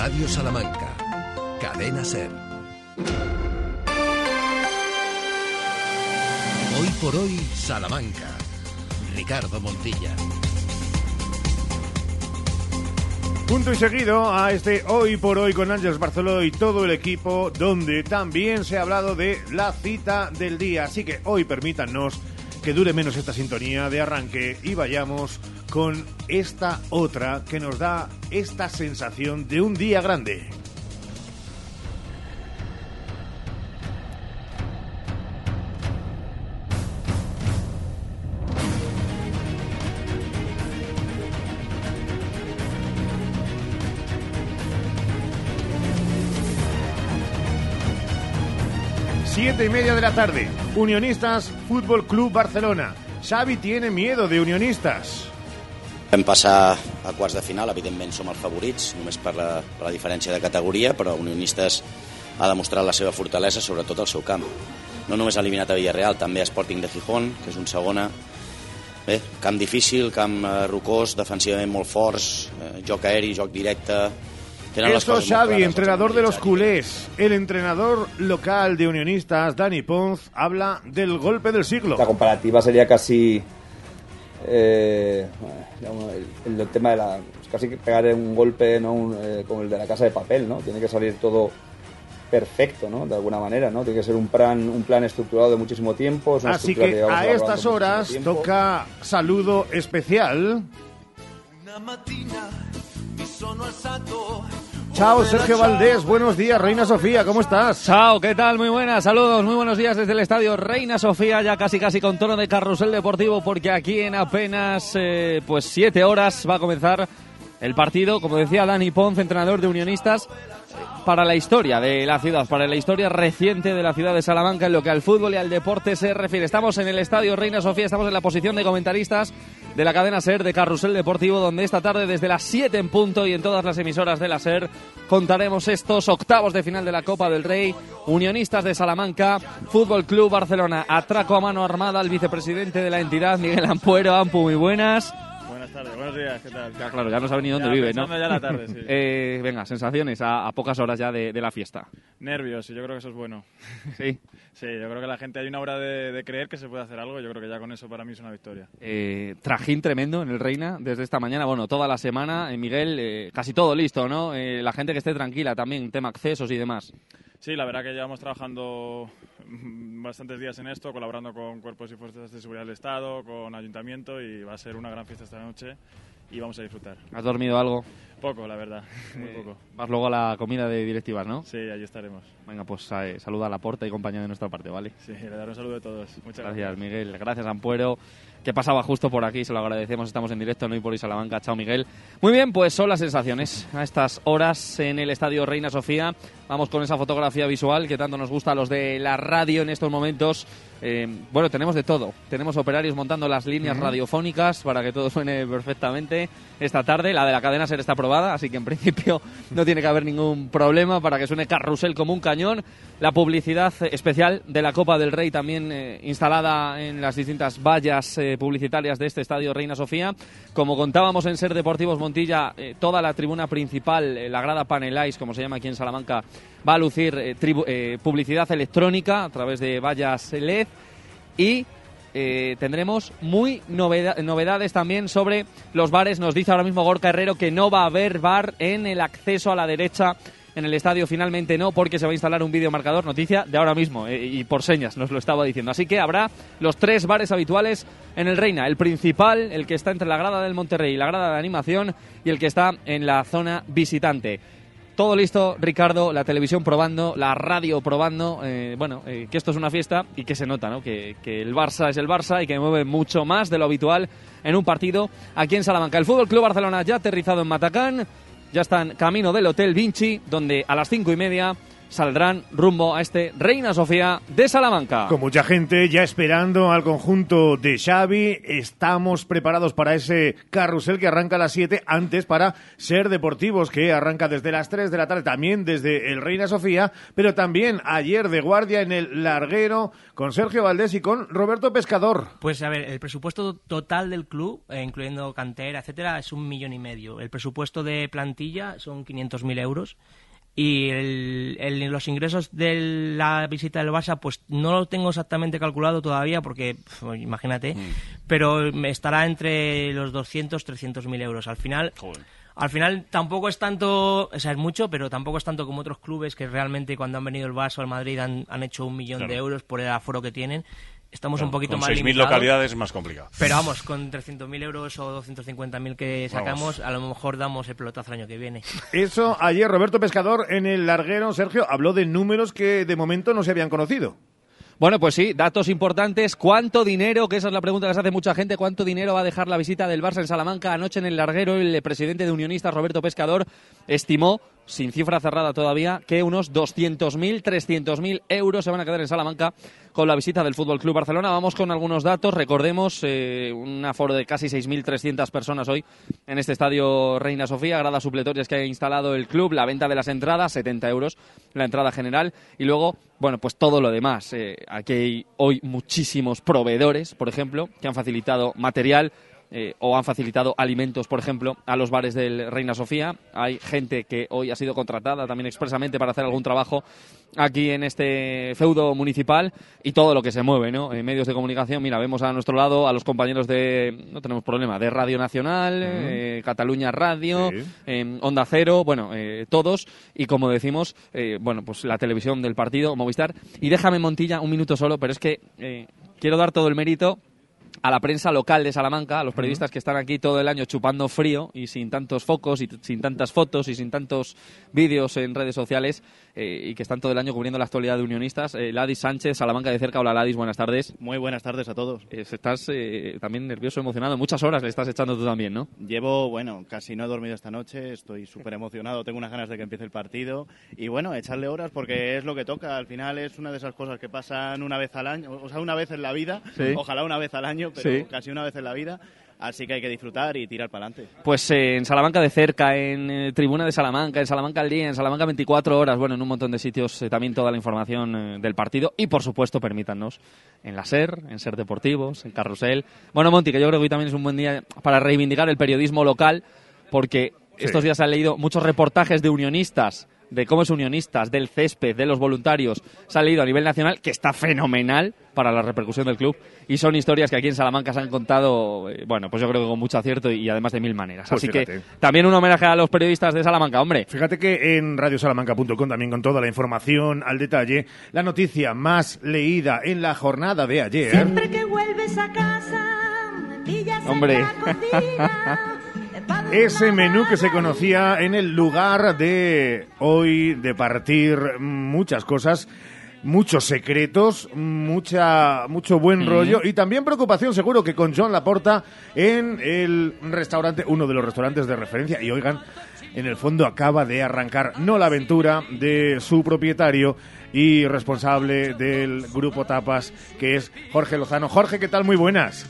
Radio Salamanca. Cadena Ser. Hoy por hoy, Salamanca. Ricardo Montilla. Punto y seguido a este Hoy por Hoy con Ángeles Barceló y todo el equipo, donde también se ha hablado de la cita del día. Así que hoy permítanos que dure menos esta sintonía de arranque y vayamos con esta otra que nos da esta sensación de un día grande. Siete y media de la tarde. Unionistas Fútbol Club Barcelona. Xavi tiene miedo de Unionistas. Vam passar a quarts de final, evidentment som els favorits, només per la, per la diferència de categoria, però Unionistes ha demostrat la seva fortalesa, sobretot al seu camp. No només ha eliminat a Villarreal, també a Sporting de Gijón, que és un segona. Bé, camp difícil, camp eh, rocós, defensivament molt forts, eh, joc aeri, joc directe... Tenen les Esto Xavi, clares, entrenador de los culés. El entrenador local de Unionistas, Dani Ponz, habla del golpe del siglo. La comparativa sería casi eh, el, el tema de la casi que pegar un golpe no Un, eh, como el de la casa de papel no tiene que salir todo perfecto no de alguna manera no tiene que ser un plan un plan estructurado de muchísimo tiempo es una Así que a estas horas toca saludo especial. Chao, Sergio Valdés. Buenos días, Reina Sofía. ¿Cómo estás? Chao, ¿qué tal? Muy buenas, saludos, muy buenos días desde el estadio Reina Sofía, ya casi casi con tono de carrusel deportivo, porque aquí en apenas eh, pues siete horas va a comenzar el partido, como decía Dani Ponce, entrenador de Unionistas, para la historia de la ciudad, para la historia reciente de la ciudad de Salamanca en lo que al fútbol y al deporte se refiere. Estamos en el estadio Reina Sofía, estamos en la posición de comentaristas de la cadena SER de Carrusel Deportivo, donde esta tarde desde las 7 en punto y en todas las emisoras de la SER contaremos estos octavos de final de la Copa del Rey, Unionistas de Salamanca, Fútbol Club Barcelona, atraco a mano armada al vicepresidente de la entidad, Miguel Ampuero. Ampu, muy buenas. Buenas tardes, buenos días, ¿qué tal? Ya, claro, ya no sabe ni dónde Ya, vive, ¿no? ya la tarde, sí. Eh, venga, sensaciones a, a pocas horas ya de, de la fiesta. Nervios, y yo creo que eso es bueno. Sí. Sí, yo creo que la gente hay una hora de, de creer que se puede hacer algo, yo creo que ya con eso para mí es una victoria. Eh, trajín tremendo en el Reina desde esta mañana, bueno, toda la semana. Eh, Miguel, eh, casi todo listo, ¿no? Eh, la gente que esté tranquila también, tema accesos y demás. Sí, la verdad que llevamos trabajando mm, bastantes días en esto, colaborando con cuerpos y fuerzas de seguridad del Estado, con ayuntamiento y va a ser una gran fiesta esta noche y vamos a disfrutar. ¿Has dormido algo? Poco, la verdad, muy Eh, poco. Vas luego a la comida de directivas, ¿no? Sí, allí estaremos. Venga, pues eh, saluda a la porta y compañía de nuestra parte, ¿vale? Sí, le daré un saludo a todos. Muchas gracias. Gracias, Miguel. Gracias, Ampuero. Que pasaba justo por aquí, se lo agradecemos. Estamos en directo en Hoy por Salamanca. Chao, Miguel. Muy bien, pues son las sensaciones a estas horas en el estadio Reina Sofía. Vamos con esa fotografía visual que tanto nos gusta a los de la radio en estos momentos. Eh, bueno, tenemos de todo. Tenemos operarios montando las líneas radiofónicas para que todo suene perfectamente esta tarde. La de la cadena ser está aprobada, así que en principio no tiene que haber ningún problema para que suene carrusel como un cañón. La publicidad especial de la Copa del Rey también eh, instalada en las distintas vallas eh, publicitarias de este estadio Reina Sofía. Como contábamos en Ser Deportivos Montilla, eh, toda la tribuna principal, eh, la grada Panelais, como se llama aquí en Salamanca, va a lucir eh, publicidad electrónica a través de vallas LED y tendremos muy noveda- novedades también sobre los bares. Nos dice ahora mismo Gorka Herrero que no va a haber bar en el acceso a la derecha en el estadio. Finalmente no, porque se va a instalar un videomarcador. Noticia de ahora mismo eh, y por señas nos lo estaba diciendo. Así que habrá los tres bares habituales en el Reina. El principal, el que está entre la grada del Monterrey y la grada de animación y el que está en la zona visitante. Todo listo, Ricardo, la televisión probando, la radio probando, eh, bueno, eh, que esto es una fiesta y que se nota, ¿no? Que, que el Barça es el Barça y que mueve mucho más de lo habitual en un partido aquí en Salamanca. El Fútbol Club Barcelona ya aterrizado en Matacán, ya están camino del Hotel Vinci, donde a las cinco y media saldrán rumbo a este Reina Sofía de Salamanca. Con mucha gente ya esperando al conjunto de Xavi, estamos preparados para ese carrusel que arranca a las 7, antes para Ser Deportivos, que arranca desde las 3 de la tarde, también desde el Reina Sofía, pero también ayer de guardia en el Larguero con Sergio Valdés y con Roberto Pescador. Pues a ver, el presupuesto total del club, eh, incluyendo cantera, etcétera, es un millón y medio. El presupuesto de plantilla son 500.000 euros y el, el- los ingresos de la visita del Barça pues no lo tengo exactamente calculado todavía porque pf, imagínate pero estará entre los 200 300 mil euros. Al final al final tampoco es tanto o sea es mucho pero tampoco es tanto como otros clubes que realmente cuando han venido el Barça o el Madrid han, han hecho un millón de euros por el aforo que tienen estamos un poquito Con más 6.000 limitados. localidades es más complicado. Pero vamos, con 300.000 euros o 250.000 que sacamos, Vamos. a lo mejor damos el pelotazo el año que viene. Eso ayer Roberto Pescador en el Larguero, Sergio, habló de números que de momento no se habían conocido. Bueno, pues sí, datos importantes. ¿Cuánto dinero, que esa es la pregunta que se hace mucha gente, cuánto dinero va a dejar la visita del Barça en Salamanca anoche en el larguero? El presidente de Unionistas, Roberto Pescador, estimó, sin cifra cerrada todavía, que unos 200.000, 300.000 euros se van a quedar en Salamanca con la visita del Fútbol Club Barcelona. Vamos con algunos datos. Recordemos eh, un aforo de casi 6.300 personas hoy en este estadio Reina Sofía, gradas supletorias que ha instalado el club, la venta de las entradas, 70 euros la entrada general y luego, bueno, pues todo lo demás. Eh, aquí hay hoy muchísimos proveedores, por ejemplo, que han facilitado material. Eh, o han facilitado alimentos, por ejemplo, a los bares del Reina Sofía. Hay gente que hoy ha sido contratada también expresamente para hacer algún trabajo aquí en este feudo municipal y todo lo que se mueve, ¿no? En medios de comunicación, mira, vemos a nuestro lado a los compañeros de, no tenemos problema, de Radio Nacional, eh, Cataluña Radio, Sí. eh, Onda Cero, bueno, eh, todos, y como decimos, eh, bueno, pues la televisión del partido, Movistar. Y déjame, Montilla, un minuto solo, pero es que quiero dar todo el mérito a la prensa local de Salamanca, a los periodistas que están aquí todo el año chupando frío y sin tantos focos y sin tantas fotos y sin tantos vídeos en redes sociales eh, y que están todo el año cubriendo la actualidad de unionistas. Eh, Ladis Sánchez, Salamanca de cerca. Hola Ladis, buenas tardes. Muy buenas tardes a todos. Eh, estás eh, también nervioso, emocionado. Muchas horas le estás echando tú también, ¿no? Llevo, bueno, casi no he dormido esta noche, estoy súper emocionado, tengo unas ganas de que empiece el partido y bueno, echarle horas porque es lo que toca. Al final es una de esas cosas que pasan una vez al año, o sea, una vez en la vida, Sí. ojalá una vez al año, pero Sí. casi una vez en la vida. Así que hay que disfrutar y tirar para adelante. Pues eh, en Salamanca de cerca, en eh, Tribuna de Salamanca, en Salamanca al día, en Salamanca 24 horas, bueno, en un montón de sitios eh, también toda la información eh, del partido y por supuesto permítanos en la SER, en SER Deportivos, en Carrusel. Bueno, Monti, que yo creo que hoy también es un buen día para reivindicar el periodismo local porque estos días se han leído muchos reportajes de unionistas de cómo es unionistas, del césped, de los voluntarios, se ha leído a nivel nacional, que está fenomenal para la repercusión del club. Y son historias que aquí en Salamanca se han contado, eh, bueno, pues yo creo que con mucho acierto y además de mil maneras. Pues Así fíjate. que también un homenaje a los periodistas de Salamanca, hombre. Fíjate que en radiosalamanca.com también con toda la información al detalle, la noticia más leída en la jornada de ayer. Siempre que vuelves a casa, me pillas Hombre. en la cocina. Ese menú que se conocía en el lugar de hoy de partir muchas cosas, muchos secretos, mucha mucho buen rollo y también preocupación seguro que con John Laporta en el restaurante, uno de los restaurantes de referencia y oigan, en el fondo acaba de arrancar no la aventura de su propietario y responsable del grupo Tapas que es Jorge Lozano. Jorge, ¿qué tal? Muy buenas.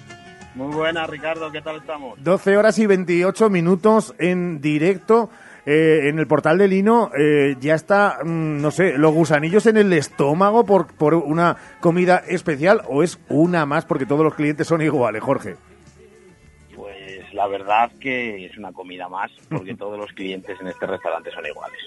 Muy buena, Ricardo, ¿qué tal estamos? 12 horas y 28 minutos en directo eh, en el portal de Lino. eh, ya está, mm, no sé, los gusanillos en el estómago por, por una comida especial o es una más porque todos los clientes son iguales, Jorge. Pues la verdad que es una comida más, porque todos los clientes en este restaurante son iguales.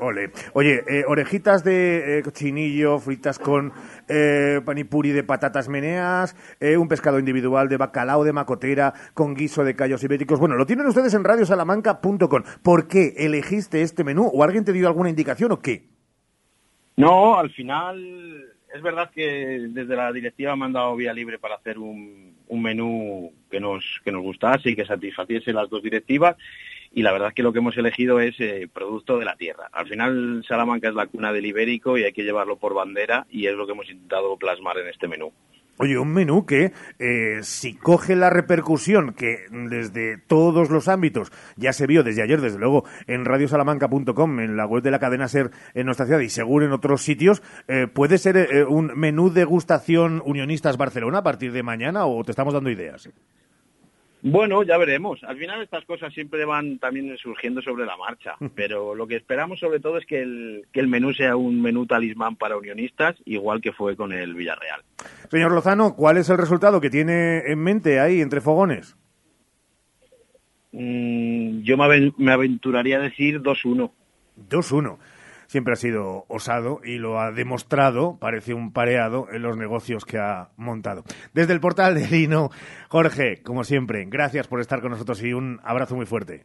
Ole. Oye, eh, orejitas de eh, cochinillo fritas con eh, panipuri de patatas meneas, un pescado individual de bacalao de macotera con guiso de callos ibéricos. Bueno, lo tienen ustedes en radiosalamanca.com. ¿Por qué elegiste este menú? ¿O alguien te dio alguna indicación o qué? No, al final es verdad que desde la directiva me han dado vía libre para hacer un, un menú que nos, que nos gustase y que satisfaciese las dos directivas. Y la verdad es que lo que hemos elegido es eh, producto de la tierra. Al final Salamanca es la cuna del ibérico y hay que llevarlo por bandera y es lo que hemos intentado plasmar en este menú. Oye, un menú que eh, si coge la repercusión que desde todos los ámbitos ya se vio desde ayer, desde luego, en radiosalamanca.com, en la web de la cadena SER en nuestra ciudad y seguro en otros sitios, eh, ¿puede ser eh, un menú degustación Unionistas Barcelona a partir de mañana o te estamos dando ideas? Bueno, ya veremos. Al final estas cosas siempre van también surgiendo sobre la marcha, pero lo que esperamos sobre todo es que el, que el menú sea un menú talismán para unionistas, igual que fue con el Villarreal. Señor Lozano, ¿cuál es el resultado que tiene en mente ahí entre fogones? Mm, yo me, aven- me aventuraría a decir 2-1. 2-1. Siempre ha sido osado y lo ha demostrado, parece un pareado en los negocios que ha montado. Desde el portal de Lino, Jorge, como siempre, gracias por estar con nosotros y un abrazo muy fuerte.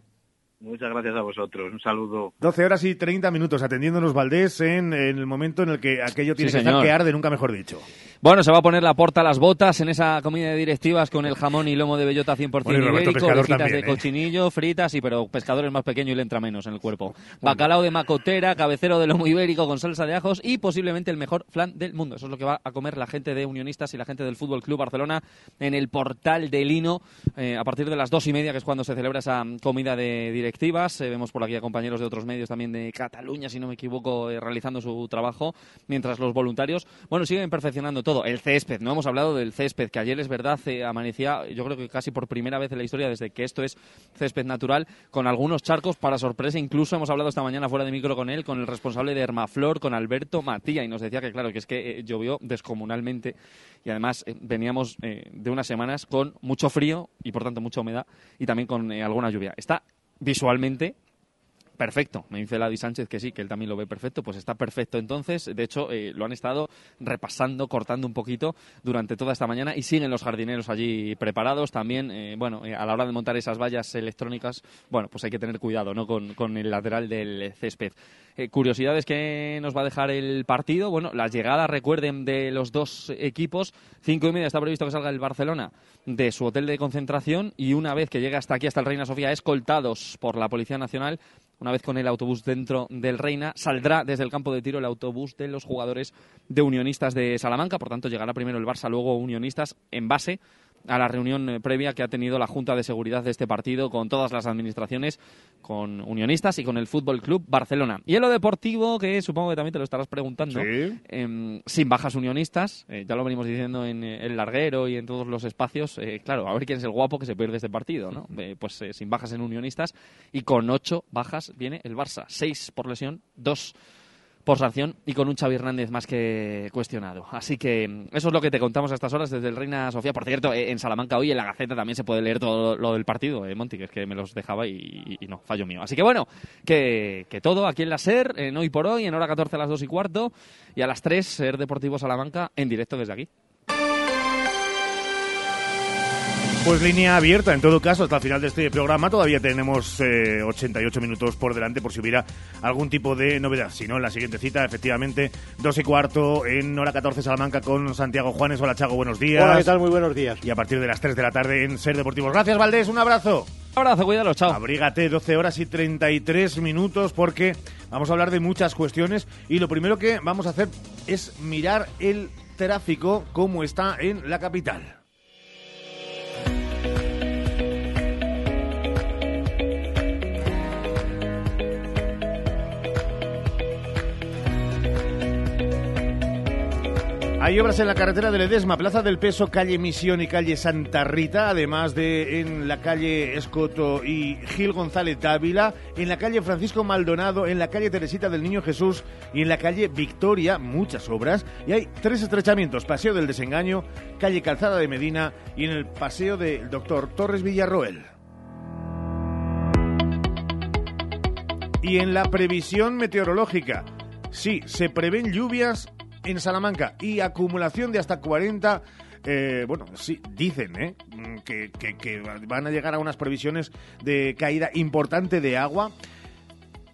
Muchas gracias a vosotros. Un saludo. 12 horas y 30 minutos atendiéndonos Valdés en, en el momento en el que aquello tiene Sí, que estar señor. que arde, nunca mejor dicho. Bueno, se va a poner la porta a las botas en esa comida de directivas con el jamón y lomo de bellota 100% Bueno, ibérico, orejitas también, de ¿eh? cochinillo, fritas, y pero pescador es más pequeño y le entra menos en el cuerpo. Bacalao de macotera, cabecero de lomo ibérico con salsa de ajos y posiblemente el mejor flan del mundo. Eso es lo que va a comer la gente de Unionistas y la gente del Fútbol Club Barcelona en el portal de Lino eh, a partir de las dos y media, que es cuando se celebra esa comida de directivas. Eh, vemos por aquí a compañeros de otros medios también de Cataluña, si no me equivoco, realizando su trabajo, mientras los voluntarios, bueno, siguen perfeccionando todo. El césped, no hemos hablado del césped, que ayer es verdad, eh, amanecía, yo creo que casi por primera vez en la historia, desde que esto es césped natural, con algunos charcos para sorpresa. Incluso hemos hablado esta mañana fuera de micro con él, con el responsable de Hermaflor, con Alberto Matía, y nos decía que, claro, que es que eh, llovió descomunalmente y además eh, veníamos de unas semanas con mucho frío y por tanto mucha humedad y también con alguna lluvia. Está visualmente perfecto. Me dice Ladi Sánchez que sí, que él también lo ve perfecto. Pues está perfecto entonces. De hecho, eh, lo han estado repasando, cortando un poquito durante toda esta mañana y siguen los jardineros allí preparados. También, eh, bueno, eh, a la hora de montar esas vallas electrónicas, bueno, pues hay que tener cuidado, ¿no? Con, con el lateral del césped. Eh, curiosidades que nos va a dejar el partido. Bueno, las llegadas, recuerden, de los dos equipos. Cinco y media está previsto que salga el Barcelona de su hotel de concentración y una vez que llegue hasta aquí, hasta el Reina Sofía, escoltados por la Policía Nacional, una vez con el autobús dentro del Reina, saldrá desde el campo de tiro el autobús de los jugadores de Unionistas de Salamanca. Por tanto, llegará primero el Barça, luego Unionistas en base a la reunión eh, previa que ha tenido la Junta de Seguridad de este partido con todas las administraciones, con Unionistas y con el Fútbol Club Barcelona. Y en lo deportivo, que supongo que también te lo estarás preguntando, Sí. em, sin bajas unionistas, eh, ya lo venimos diciendo en eh, el larguero y en todos los espacios, eh, claro, a ver quién es el guapo que se pierde este partido, ¿no? Eh, pues eh, sin bajas en unionistas y con ocho bajas viene el Barça, seis por lesión, dos por sanción y con un Xavi Hernández más que cuestionado. Así que mm, eso es lo que te contamos a estas horas desde el Reina Sofía. Por cierto, eh, en Salamanca hoy en la Gaceta también se puede leer todo lo del partido, eh, Monti, que es que me los dejaba y, no, fallo mío. Así que bueno, que, que todo aquí en la SER, en hoy por hoy, en hora 14 a las 2 y cuarto y a las 3, SER Deportivo Salamanca en directo desde aquí. Pues línea abierta, en todo caso, hasta el final de este programa todavía tenemos eh, 88 minutos por delante por si hubiera algún tipo de novedad. Si no, en la siguiente cita, efectivamente, 2 y cuarto en hora 14 Salamanca con Santiago Juanes. Hola, Chago, buenos días. Hola, ¿qué tal? Muy buenos días. Y a partir de las 3 de la tarde en Ser Deportivos. Gracias, Valdés, un abrazo. Un abrazo, cuídalo, chao. Abrígate, 12 horas y 33 minutos porque vamos a hablar de muchas cuestiones y lo primero que vamos a hacer es mirar el tráfico como está en la capital. Hay obras en la carretera de Ledesma, Plaza del Peso, calle Misión y calle Santa Rita, además de en la calle Escoto y Gil González Dávila, en la calle Francisco Maldonado, en la calle Teresita del Niño Jesús y en la calle Victoria, muchas obras. Y hay tres estrechamientos, Paseo del Desengaño, calle Calzada de Medina y en el Paseo del Doctor Torres Villarroel. Y en la previsión meteorológica, sí, se prevén lluvias en Salamanca y acumulación de hasta 40. eh, bueno, sí, dicen ¿eh? Mm, que, van a llegar a unas previsiones de caída importante de agua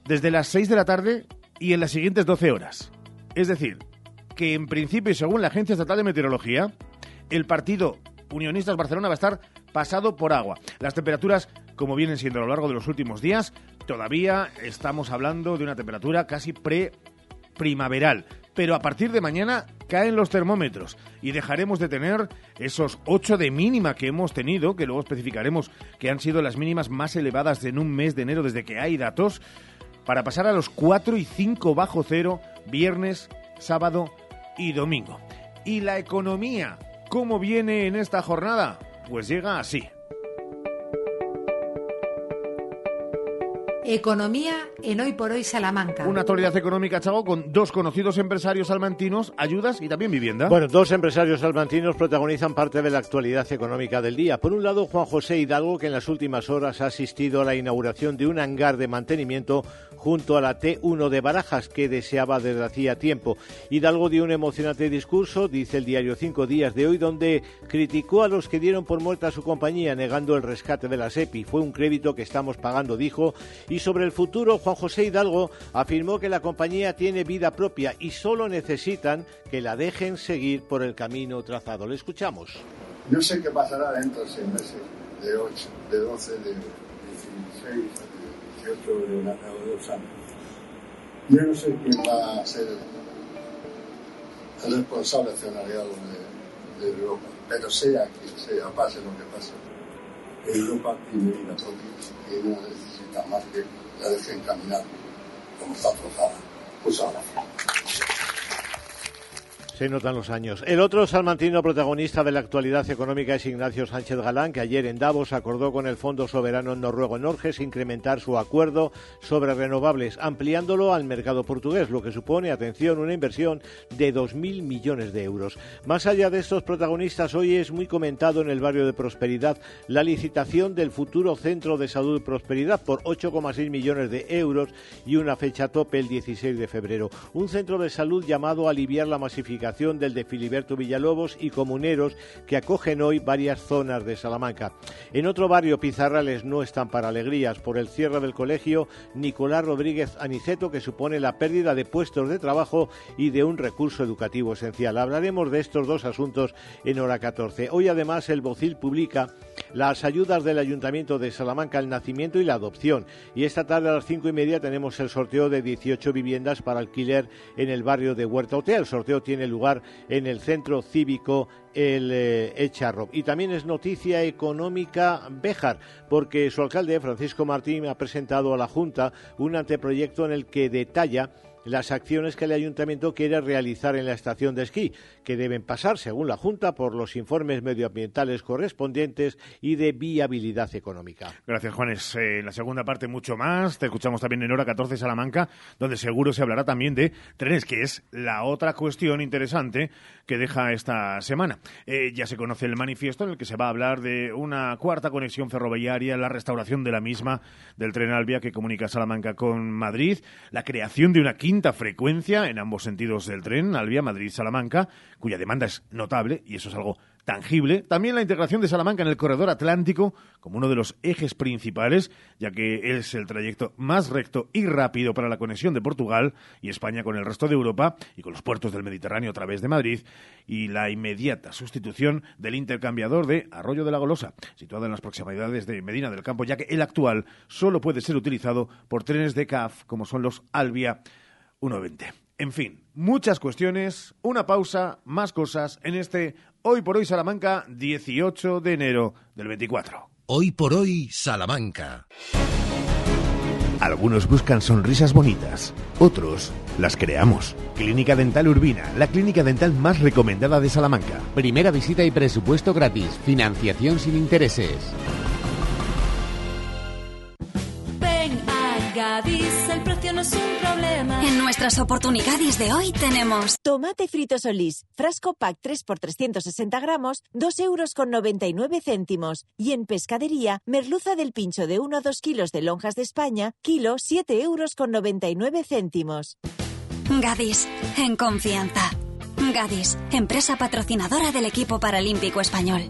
desde las 6 de la tarde y en las siguientes 12 horas. Es decir, que en principio y según la Agencia Estatal de Meteorología, el partido Unionistas Barcelona va a estar pasado por agua. Las temperaturas, como vienen siendo a lo largo de los últimos días, todavía estamos hablando de una temperatura casi pre-primaveral. Pero a partir de mañana caen los termómetros y dejaremos de tener esos 8 de mínima que hemos tenido, que luego especificaremos que han sido las mínimas más elevadas en un mes de enero desde que hay datos, para pasar a los 4 y 5 bajo cero viernes, sábado y domingo. ¿Y la economía? ¿Cómo viene en esta jornada? Pues llega así. Economía en Hoy por Hoy Salamanca. Una actualidad económica, Chago, con dos conocidos empresarios salmantinos, ayudas y también vivienda. Bueno, dos empresarios salmantinos protagonizan parte de la actualidad económica del día. Por un lado, Juan José Hidalgo, que en las últimas horas ha asistido a la inauguración de un hangar de mantenimiento junto a la T1 de Barajas, que deseaba desde hacía tiempo. Hidalgo dio un emocionante discurso, dice el diario Cinco Días de hoy, donde criticó a los que dieron por muerta a su compañía, negando el rescate de la SEPI. Fue un crédito que estamos pagando, dijo, y sobre el futuro, Juan José Hidalgo afirmó que la compañía tiene vida propia y solo necesitan que la dejen seguir por el camino trazado. Le escuchamos. No sé qué pasará dentro de seis meses, de 8, de 12, de 16, de 18, de, una, de dos años. Yo no sé quién va a ser el responsable accionariado de, de Europa, pero sea quien sea, pase lo que pase, Europa tiene vida propia y no necesita más que la dejen caminar como está trozada. Muchas gracias. Se notan los años. El otro salmantino protagonista de la actualidad económica es Ignacio Sánchez Galán, que ayer en Davos acordó con el Fondo Soberano Noruego Norges incrementar su acuerdo sobre renovables, ampliándolo al mercado portugués, lo que supone, atención, una inversión de 2.000 millones de euros. Más allá de estos protagonistas, hoy es muy comentado en el barrio de Prosperidad la licitación del futuro Centro de Salud Prosperidad por 8,6 millones de euros y una fecha tope el 16 de febrero. Un centro de salud llamado a aliviar la masificación del de Filiberto Villalobos y comuneros que acogen hoy varias zonas de Salamanca. En otro barrio, Pizarrales no están para alegrías por el cierre del colegio Nicolás Rodríguez Aniceto, que supone la pérdida de puestos de trabajo y de un recurso educativo esencial. Hablaremos de estos dos asuntos en hora 14. Hoy, además, el Bocil publica las ayudas del Ayuntamiento de Salamanca al nacimiento y la adopción. Y esta tarde a las cinco y media tenemos el sorteo de 18 viviendas para alquiler en el barrio de Huerta Otea. El sorteo tiene lugar en el centro cívico el eh, Echarro. Y también es noticia económica Béjar, porque su alcalde, Francisco Martín, ha presentado a la Junta un anteproyecto en el que detalla las acciones que el ayuntamiento quiere realizar en la estación de esquí, que deben pasar, según la Junta, por los informes medioambientales correspondientes y de viabilidad económica. Gracias, Juanes. Eh, en la segunda parte, mucho más. Te escuchamos también en hora 14 Salamanca, donde seguro se hablará también de trenes, que es la otra cuestión interesante que deja esta semana. Eh, ya se conoce el manifiesto en el que se va a hablar de una cuarta conexión ferroviaria, la restauración de la misma del tren Albia que comunica Salamanca con Madrid, la creación de una quinta frecuencia en ambos sentidos del tren, Albia, Madrid, Salamanca, cuya demanda es notable y eso es algo tangible. También la integración de Salamanca en el corredor atlántico como uno de los ejes principales, ya que es el trayecto más recto y rápido para la conexión de Portugal y España con el resto de Europa y con los puertos del Mediterráneo a través de Madrid, y la inmediata sustitución del intercambiador de Arroyo de la Golosa, situado en las proximidades de Medina del Campo, ya que el actual solo puede ser utilizado por trenes de CAF como son los Albia 120. En fin, muchas cuestiones, una pausa, más cosas en este Hoy por Hoy Salamanca 18 de enero del 24. Hoy por hoy Salamanca. Algunos buscan sonrisas bonitas, otros las creamos. Clínica Dental Urbina, la clínica dental más recomendada de Salamanca. Primera visita y presupuesto gratis. Financiación sin intereses. Ven a Gadis, problema. En nuestras oportunidades de hoy tenemos Tomate frito solís, frasco pack 3 por 360 gramos, 2 euros con 99 céntimos. Y en pescadería, merluza del pincho de 1 a 2 kilos de lonjas de España, kilo 7 euros con 99 céntimos. Gadis, en confianza. Gadis, empresa patrocinadora del equipo paralímpico español.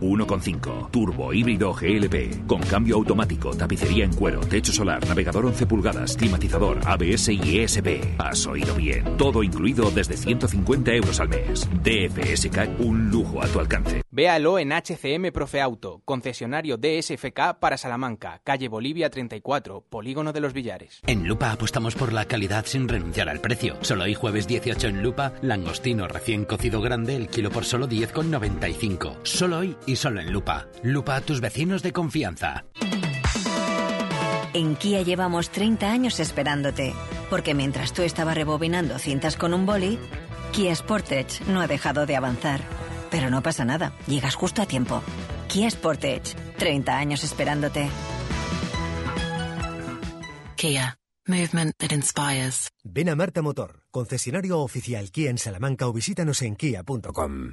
1.5 Turbo híbrido GLP con cambio automático, tapicería en cuero, techo solar, navegador 11 pulgadas, climatizador, ABS y ESP. Has oído bien. Todo incluido desde 150 euros al mes. DFSK un lujo a tu alcance. Véalo en HCM Profe Auto, concesionario DSFK para Salamanca, calle Bolivia 34, Polígono de los Villares. En Lupa apostamos por la calidad sin renunciar al precio. Solo hoy jueves 18 en Lupa, langostino recién cocido grande, el kilo por solo 10,95. Solo hoy y solo en Lupa. Lupa, tus vecinos de confianza. En Kia llevamos 30 años esperándote, porque mientras tú estabas rebobinando cintas con un boli, Kia Sportage no ha dejado de avanzar. Pero no pasa nada, llegas justo a tiempo. Kia Sportage, 30 años esperándote. Kia, movement that inspires. Ven a Marta Motor, concesionario oficial Kia en Salamanca o visítanos en kia.com.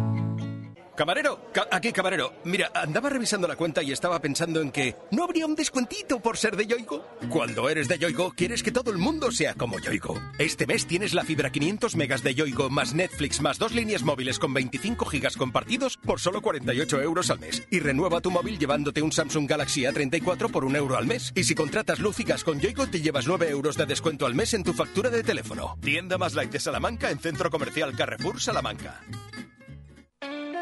Camarero, ca- aquí camarero. Mira, andaba revisando la cuenta y estaba pensando en que no habría un descuentito por ser de Yoigo. Cuando eres de Yoigo, quieres que todo el mundo sea como Yoigo. Este mes tienes la fibra 500 megas de Yoigo más Netflix más dos líneas móviles con 25 gigas compartidos por solo 48 euros al mes. Y renueva tu móvil llevándote un Samsung Galaxy A34 por un euro al mes. Y si contratas luz con Yoigo, te llevas 9 euros de descuento al mes en tu factura de teléfono. Tienda más light de Salamanca en Centro Comercial Carrefour Salamanca.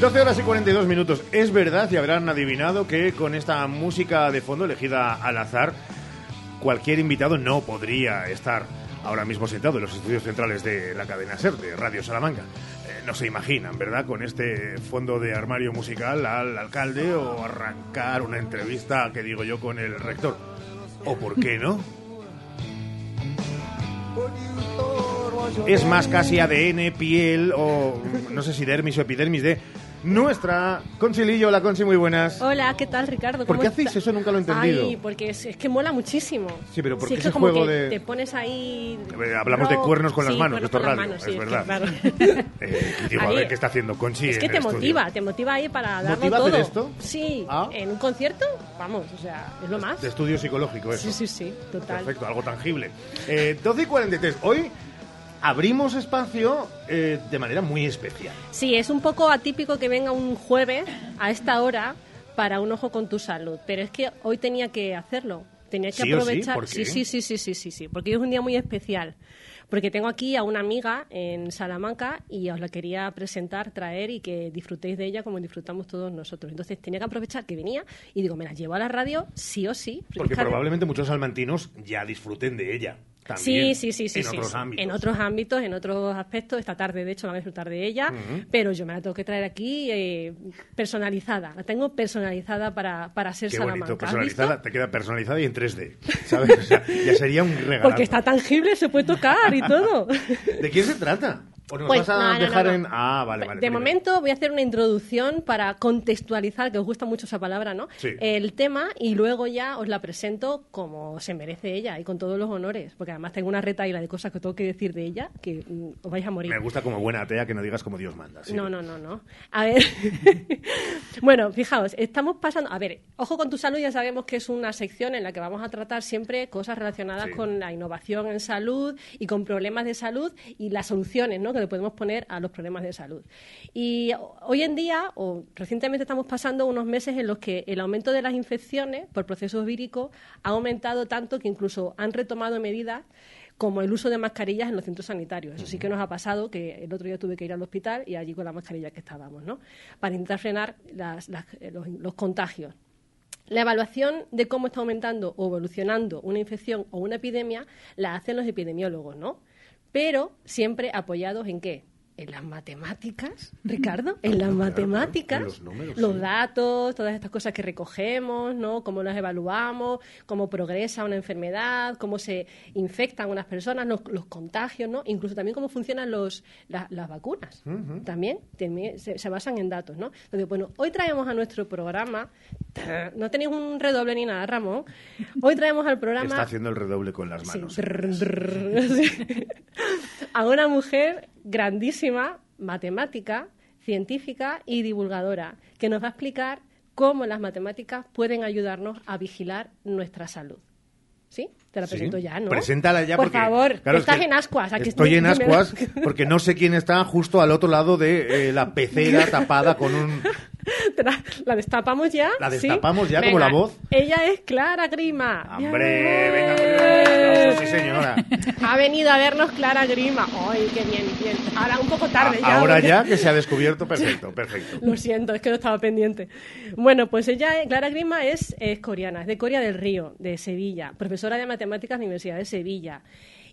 12 horas y 42 minutos. Es verdad y habrán adivinado que con esta música de fondo elegida al azar, cualquier invitado no podría estar ahora mismo sentado en los estudios centrales de la cadena SER, de Radio Salamanca. Eh, no se imaginan, ¿verdad? Con este fondo de armario musical al alcalde o arrancar una entrevista, que digo yo, con el rector. ¿O por qué no? Es más casi ADN, piel o no sé si dermis o epidermis de nuestra Conchilillo. Hola Conchi, muy buenas. Hola, ¿qué tal, Ricardo? ¿Por ¿Cómo qué hacéis está- eso? Nunca lo he entendido. Ay, porque es, es que mola muchísimo. Sí, pero ¿por Sí, qué es que como que de- te pones ahí... Eh, hablamos de cuernos con las Sí, manos, esto es radio, manos, es sí, verdad. claro. Eh, digo, a ver qué está haciendo Conchi es en que el te estudio. motiva, te motiva ahí para darlo ¿Motiva todo. hacer esto? Ah. Sí, en un concierto, vamos, o sea, es lo más. De estudio psicológico, eso. Sí, sí, sí, total. Perfecto, algo tangible. Eh, 12 y 43. Hoy abrimos espacio eh, de manera muy especial. Sí, es un poco atípico que venga un jueves a esta hora para un ojo con tu salud, pero es que hoy tenía que hacerlo. Tenía que ¿Sí sí? aprovechar. ¿Por qué? sí, sí, sí, sí, sí, sí, porque hoy es un día muy especial. Porque tengo aquí a una amiga en Salamanca y os la quería presentar, traer y que disfrutéis de ella como disfrutamos todos nosotros. Entonces tenía que aprovechar que venía y digo, me la llevo a la radio sí o sí. Porque es que- probablemente muchos salmantinos ya disfruten de ella. Sí, sí, sí, sí. en sí, otros sí. ámbitos. En otros ámbitos, en otros aspectos. Esta tarde, de hecho, van a disfrutar de ella. Pero yo me la tengo que traer aquí eh, personalizada. La tengo personalizada para, para ser Qué Salamanca. bonito, personalizada, te queda personalizada y en 3D, ¿sabes? O sea, ya sería un regalo. Porque está tangible, se puede tocar y todo. ¿De quién se trata? ¿O nos Pues, vas a no, no, dejar no, no. en...? Ah, vale, vale. de momento voy a hacer una introducción para contextualizar, que os gusta mucho esa palabra, ¿no? Sí. El tema y luego ya os la presento como se merece ella y con todos los honores, porque además tengo una retaíla de cosas que tengo que decir de ella que mm, os vais a morir. Me gusta como buena atea que no digas como Dios manda. sí. No, no, no, no. A ver. bueno, fijaos, estamos pasando. A ver, ojo con tu salud, ya sabemos que es una sección en la que vamos a tratar siempre cosas relacionadas Sí. con la innovación en salud y con problemas de salud y las soluciones ¿no? Que le podemos poner a los problemas de salud. Y hoy en día, o recientemente estamos pasando unos meses en los que el aumento de las infecciones por procesos víricos ha aumentado tanto que incluso han retomado medidas como el uso de mascarillas en los centros sanitarios. Eso sí que nos ha pasado, que el otro día tuve que ir al hospital y allí con la mascarilla que estábamos, ¿no? Para intentar frenar eh, los contagios. La evaluación de cómo está aumentando o evolucionando una infección o una epidemia la hacen los epidemiólogos, ¿no? Pero siempre apoyados en qué? En las matemáticas, Ricardo, en las matemáticas, en los números, los sí. datos, todas estas cosas que recogemos, ¿no? Cómo las evaluamos, cómo progresa una enfermedad, cómo se infectan unas personas, los, los contagios, ¿no? Incluso también cómo funcionan los, la- las vacunas. También, también se, se basan en datos, ¿no? Entonces, bueno, hoy traemos a nuestro programa, no tenéis un redoble ni nada, Ramón, hoy traemos al programa Está haciendo el redoble con las manos. a una mujer grandísima, matemática, científica y divulgadora, que nos va a explicar cómo las matemáticas pueden ayudarnos a vigilar nuestra salud. ¿Sí? Te la Sí. presento ya, ¿no? Preséntala ya Por porque, favor, claro, es estás que en ascuas. aquí Estoy en ascuas porque no sé quién está justo al otro lado de eh, la pecera tapada con un... La, destapamos ya? La ¿Sí? destapamos ya, como Venga, la voz. Ella es Clara Grima. ¡Hombre! Venga, venga, sí señora. Ha venido a vernos Clara Grima. ¡Ay, qué bien, bien! Ahora un poco tarde ya. Ahora porque- ya que se ha descubierto, perfecto, perfecto. Lo siento, es que no estaba pendiente. Bueno, pues ella, Clara Grima, es, es coreana, es de Corea del Río, de Sevilla, profesora de matemáticas en la Universidad de Sevilla.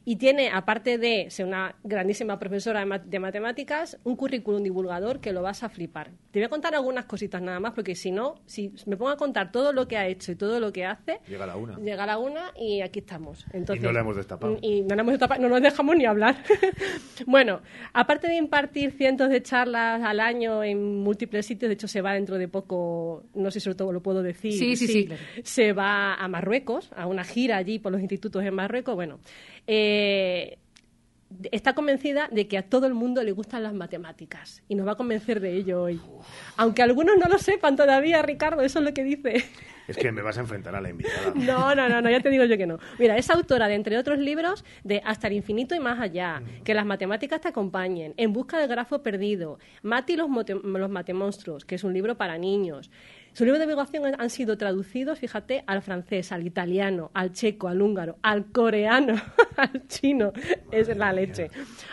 Y tiene, aparte de ser una grandísima profesora de, ma- de matemáticas, un currículum divulgador que lo vas a flipar. Te voy a contar algunas cositas nada más, porque si no, si me pongo a contar todo lo que ha hecho y todo lo que hace, Llega la una. llega la una y aquí estamos. Entonces, Y no la hemos destapado. Y no, la hemos destapado, no nos dejamos ni hablar. bueno, aparte de impartir cientos de charlas al año en múltiples sitios, de hecho se va dentro de poco, no sé si sobre todo lo puedo decir, Sí, sí, sí, claro. se va a Marruecos, a una gira allí por los institutos en Marruecos. Bueno, eh, está convencida de que a todo el mundo le gustan las matemáticas y nos va a convencer de ello hoy. Aunque algunos no lo sepan todavía, Ricardo, eso es lo que dice. Es que me vas a enfrentar a la invitada. No, no, no, no, ya te digo yo que no. Mira, es autora de, entre otros libros, de Hasta el infinito y más allá, que las matemáticas te acompañen, En busca del grafo perdido, Mati y los, los matemonstruos, que es un libro para niños. Sus libros de divulgación han sido traducidos, fíjate, al francés, al italiano, al checo, al húngaro, al coreano, al chino. Es la leche.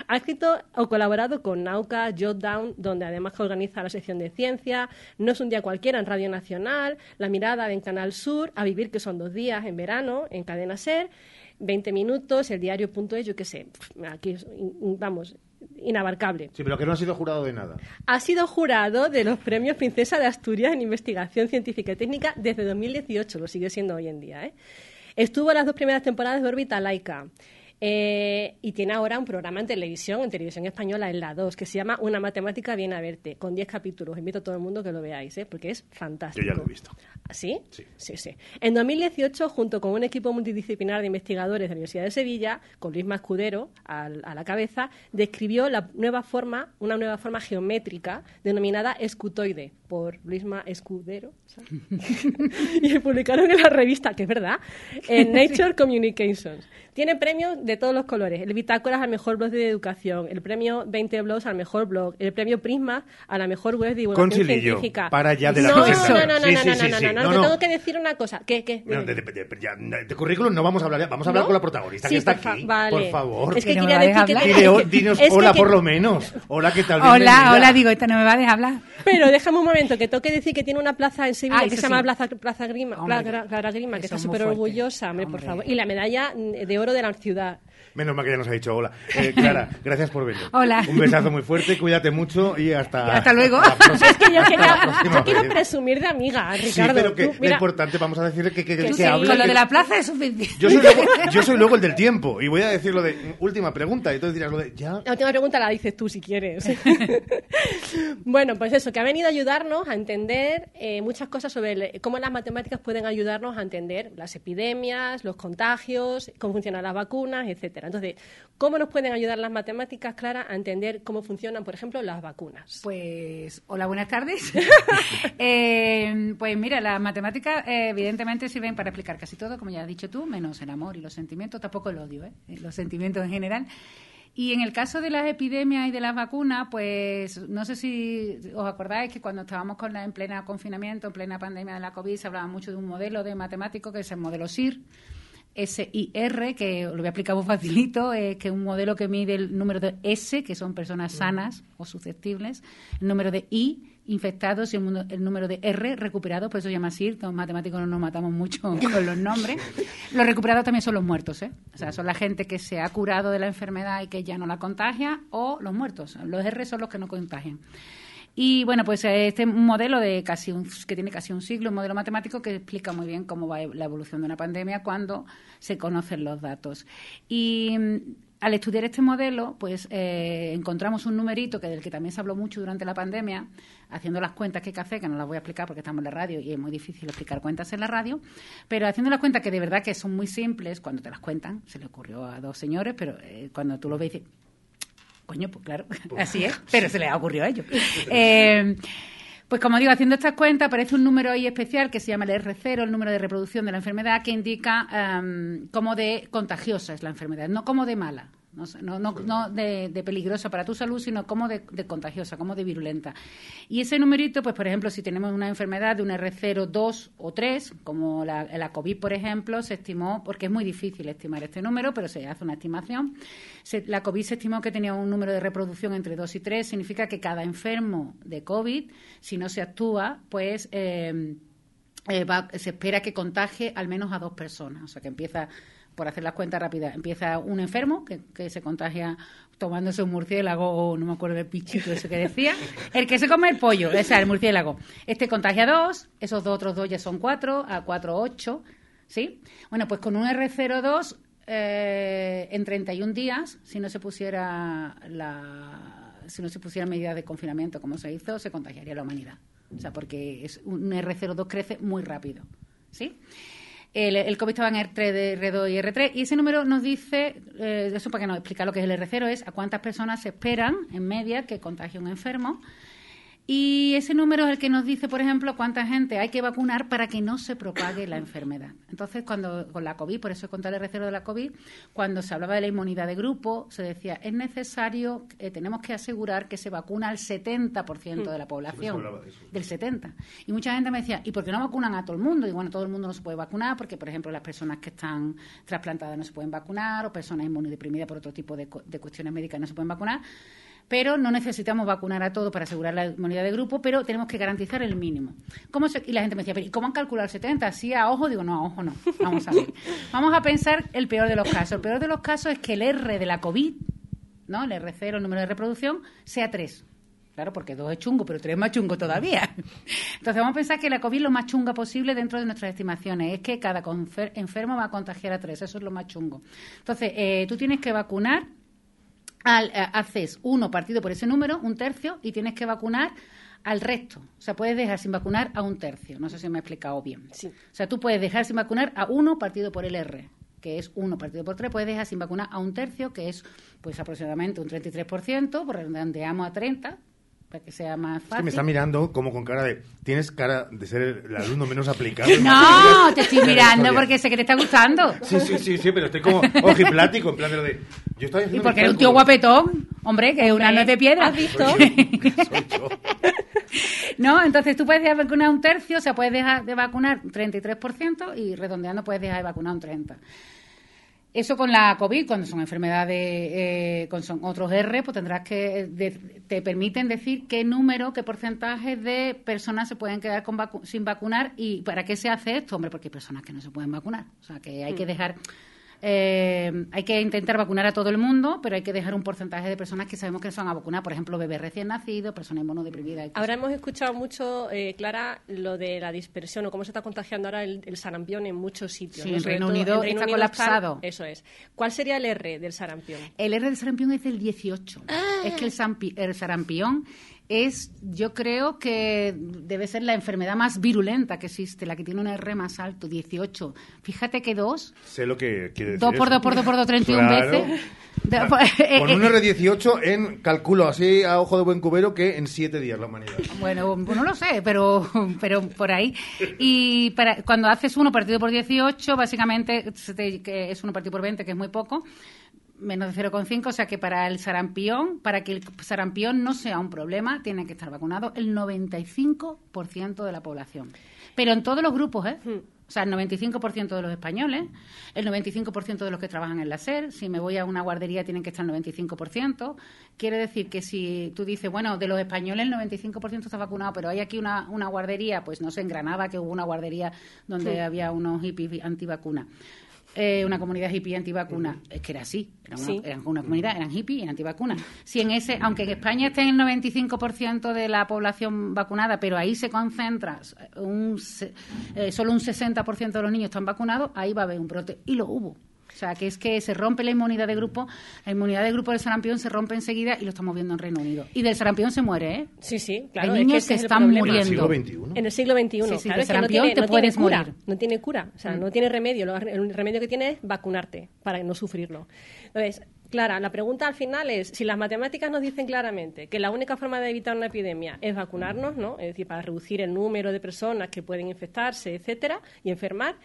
Ha escrito o colaborado con Nauca, Jotdown, donde además que organiza la sección de ciencia, No es un día cualquiera en Radio Nacional, La mirada en Canal Sur, A vivir que son dos días en verano en Cadena Ser, 20 minutos, el diario.es, yo qué sé. Aquí, vamos, inabarcable. Sí, pero que no ha sido jurado de nada. Ha sido jurado de los premios Princesa de Asturias en Investigación Científica y Técnica desde 2018, lo sigue siendo hoy en día. ¿eh? Estuvo en las dos primeras temporadas de Órbita Laica. eh, y tiene ahora un programa en televisión, en televisión española, en la 2, que se llama Una matemática bien a verte, con 10 capítulos. Invito a todo el mundo que lo veáis, ¿eh? porque es fantástico. Yo ya lo he visto. ¿Sí? Sí. Sí, sí. En 2018, junto con un equipo multidisciplinar de investigadores de la Universidad de Sevilla, con Luis Mascudero al- a la cabeza, describió la nueva forma, una nueva forma geométrica denominada escutoide, por Luis Escudero. ¿sabes? y publicaron en la revista, que es verdad, en Nature Communications. Tiene premios de todos los colores. El Bitácoras al mejor blog de educación, el premio 20 blogs al mejor blog, el premio Prisma a la mejor web de divulgación científica. para ya de la no, no, no, no, no, no, no, no, no, No, te no. tengo que decir una cosa. ¿Qué, qué? No, de, de- de- ya, de currículum no vamos a hablar, vamos a hablar ¿No? con la protagonista Sí, que está aquí. vale. Por favor. Es que Que no quería decir que... Dile, oh, dinos es hola que- por lo menos. Hola, ¿qué tal? Hola, Bienvenida. hola, digo, esta no me va a dejar hablar. Pero déjame un momento, que tengo que decir que tiene una plaza en Sevilla Ah, que se llama sí. Plaza, plaza Grima, Hombre, Clara Grima, que está súper orgullosa, hombre, por favor. Y la medalla de oro de la ciudad. Menos mal que ya nos ha dicho hola. Eh, Clara, gracias por venir. Hola. Un besazo muy fuerte, cuídate mucho y hasta... hasta luego. próxima- Es que yo, quería- quiero presumir de amiga, Sí, Ricardo. pero que Tú, lo mira, importante, vamos a decirle que, que, que, sí, hable, con lo de la plaza es suficiente. Yo soy, luego, yo soy luego el del tiempo y voy a decir lo de última pregunta y entonces dirás lo de ya. La última pregunta la dices tú si quieres. bueno, pues eso, que ha venido a ayudarnos a entender eh, muchas cosas sobre el- cómo las matemáticas pueden ayudarnos a entender las epidemias, los contagios, cómo funcionan las vacunas, etcétera. Entonces, ¿cómo nos pueden ayudar las matemáticas, Clara, a entender cómo funcionan, por ejemplo, las vacunas? Pues, hola, buenas tardes. Eh, pues mira, las matemáticas eh, evidentemente sirven para explicar casi todo, como ya has dicho tú, menos el amor y los sentimientos, tampoco el odio, ¿eh? los sentimientos en general. Y en el caso de las epidemias y de las vacunas, pues no sé si os acordáis que cuando estábamos con la, en plena confinamiento, en plena pandemia de la COVID, se hablaba mucho de un modelo de matemático que es el modelo SIR, SIR, que lo voy a explicar muy facilito, es que es un modelo que mide el número de S, que son personas sanas o susceptibles, el número de I, infectados, y el, número de R, recuperados, por eso se llama SIR, los matemáticos no nos matamos mucho con los nombres. Los recuperados también son los muertos, ¿eh? O sea, son la gente que se ha curado de la enfermedad y que ya no la contagia, o los muertos. Los R son los que no contagian. Y bueno, pues eh, este modelo de casi un, que tiene casi un siglo, un modelo matemático que explica muy bien cómo va la evolución de una pandemia cuando se conocen los datos. Y mm, al estudiar este modelo, pues eh, encontramos un numerito que del que también se habló mucho durante la pandemia, haciendo las cuentas que hay que hacer, que no las voy a explicar porque estamos en la radio y es muy difícil explicar cuentas en la radio, pero haciendo las cuentas que de verdad que son muy simples, cuando te las cuentan, se le ocurrió a dos señores, pero eh, cuando tú lo ves Coño, pues claro, así es, pero se les ha ocurrido a ellos. Eh, pues como digo, haciendo estas cuentas aparece un número ahí especial que se llama el R0, el número de reproducción de la enfermedad, que indica em, cómo de contagiosa es la enfermedad, no como de mala. No, no, no, de, peligrosa para tu salud, sino como de, contagiosa, como de virulenta. Y ese numerito, pues por ejemplo, si tenemos una enfermedad de un R0, 2 o 3, como la, la COVID, por ejemplo, se estimó, porque es muy difícil estimar este número, pero se hace una estimación. Se- la COVID se estimó que tenía un número de reproducción entre 2 y 3, significa que cada enfermo de COVID, si no se actúa, pues... eh, eh, va- se espera que contagie al menos a dos personas. O sea, que empieza, por hacer las cuentas rápidas, empieza un enfermo que, que se contagia tomándose un murciélago o no me acuerdo del pichito ese que decía. El que se come el pollo, o sea, el murciélago. Este contagia dos, esos dos otros dos ya son cuatro, a cuatro, ocho. ¿Sí? Bueno, pues con un R02 eh, en 31 días, si no se pusiera la si no se pusieran medidas de confinamiento como se hizo, se contagiaría la humanidad. O sea, porque es un R02 crece muy rápido. ¿Sí? El, el COVID estaba en R3, R2 y R3 y ese número nos dice, eh, eso para que nos explique lo que es el R0, es a cuántas personas se esperan en media que contagie un enfermo y ese número es el que nos dice, por ejemplo, cuánta gente hay que vacunar para que no se propague la enfermedad. Entonces, cuando con la COVID, por eso he contado el R0 de la COVID, cuando se hablaba de la inmunidad de grupo, se decía, es necesario, eh, tenemos que asegurar que se vacuna al 70% de la población. de eso. del 70. Y mucha gente me decía, ¿y por qué no vacunan a todo el mundo? Y bueno, todo el mundo no se puede vacunar porque, por ejemplo, las personas que están trasplantadas no se pueden vacunar o personas inmunodeprimidas por otro tipo de, de cuestiones médicas no se pueden vacunar. Pero no necesitamos vacunar a todos para asegurar la inmunidad de grupo, pero tenemos que garantizar el mínimo. ¿Cómo se- y la gente me decía, ¿pero ¿y cómo han calculado el 70? ¿Así a ojo? Digo, no, a ojo no. Vamos a ver. Vamos a pensar el peor de los casos. El peor de los casos es que el R de la COVID, ¿no? el R0, el número de reproducción, sea 3. Claro, porque dos es chungo, pero tres es más chungo todavía. Entonces vamos a pensar que la COVID es lo más chunga posible dentro de nuestras estimaciones. Es que cada enfermo va a contagiar a tres. Eso es lo más chungo. Entonces, eh, tú tienes que vacunar, al, eh, haces uno partido por ese número, un tercio, y tienes que vacunar al resto. O sea, puedes dejar sin vacunar a un tercio. No sé si me he explicado bien. O sea, tú puedes dejar sin vacunar a uno partido por el R que es uno partido por tres, puedes dejar sin vacunar a un tercio, que es pues aproximadamente un 33%, por redondeamos a 30, para que sea más Es fácil. que me está mirando como con cara de. Tienes cara de ser el alumno menos aplicado. No, te estoy mirando porque sé que te está gustando. Sí, sí, sí, sí, pero estoy como ojiplático, en plan de lo de. Yo estaba Y porque eres un tío guapetón, hombre, que es una nuez de piedra. ¿Has visto? no, entonces tú puedes dejar de vacunar un tercio, o sea, puedes dejar de vacunar un 33% y redondeando puedes dejar de vacunar un 30%. Eso con la COVID, cuando son enfermedades, eh, con son otros R, pues tendrás que, de- te permiten decir qué número, qué porcentaje de personas se pueden quedar con vacu- sin vacunar y para qué se hace esto, hombre, porque hay personas que no se pueden vacunar. O sea, que hay que Mm. dejar eh, hay que intentar vacunar a todo el mundo, pero hay que dejar un porcentaje de personas que sabemos que son a vacunar, por ejemplo, bebés recién nacidos, personas inmunodeprimidas. Ahora hemos escuchado mucho, eh, Clara, lo de la dispersión o cómo se está contagiando ahora el, el sarampión en muchos sitios. Sí, ¿no? en Reino todo Unido en está colapsado. eso es. ¿Cuál sería el R del sarampión? El R de sarampión es del 18. Es que el, el sarampión es, yo creo que debe ser la enfermedad más virulenta que existe, la que tiene un R más alto, 18. Fíjate que dos, Sé lo que quiere decir. dos por dos por dos por dos, 31 Claro. veces. Pues, Con un R18 en, calculo así a ojo de buen cubero, que en siete días la humanidad. Bueno, no lo sé, pero, pero por ahí. Y para, cuando haces uno partido por 18, básicamente se te- que es uno partido por 20, que es muy poco, menos de 0,5, o sea que para el sarampión, para que el sarampión no sea un problema, tiene que estar vacunado el 95% de la población. Pero en todos los grupos, ¿eh? O sea, el 95% de los españoles, el 95% de los que trabajan en la SER, si me voy a una guardería tienen que estar el 95%. Quiere decir que si tú dices, bueno, de los españoles el 95% está vacunado, pero hay aquí una, una guardería, pues no sé, en Granada que hubo una guardería donde Sí. había unos hippies antivacuna. Eh, una comunidad hippie antivacuna. Es que era así. Era una, Sí. eran una comunidad, eran hippies y antivacuna. Si en ese, aunque en España esté el 95% de la población vacunada, pero ahí se concentra un, se- eh, solo un 60% de los niños están vacunados, ahí va a haber un brote. Y lo hubo. O sea, que es que se rompe la inmunidad de grupo, la inmunidad de grupo del sarampión se rompe enseguida y lo estamos viendo en Reino Unido. Y del sarampión se muere, ¿eh? Sí, sí, claro. Hay niños que es el están problema. muriendo. En el siglo XXI. Sí, sí, claro, es que no sarampión tiene, te no puedes tiene cura. morir. No tiene cura. O sea, Mm. no tiene remedio. Lo- El remedio que tiene es vacunarte para no sufrirlo. Entonces, Clara, la pregunta al final es, si las matemáticas nos dicen claramente que la única forma de evitar una epidemia es vacunarnos, ¿no? Es decir, para reducir el número de personas que pueden infectarse, etcétera, y enfermar,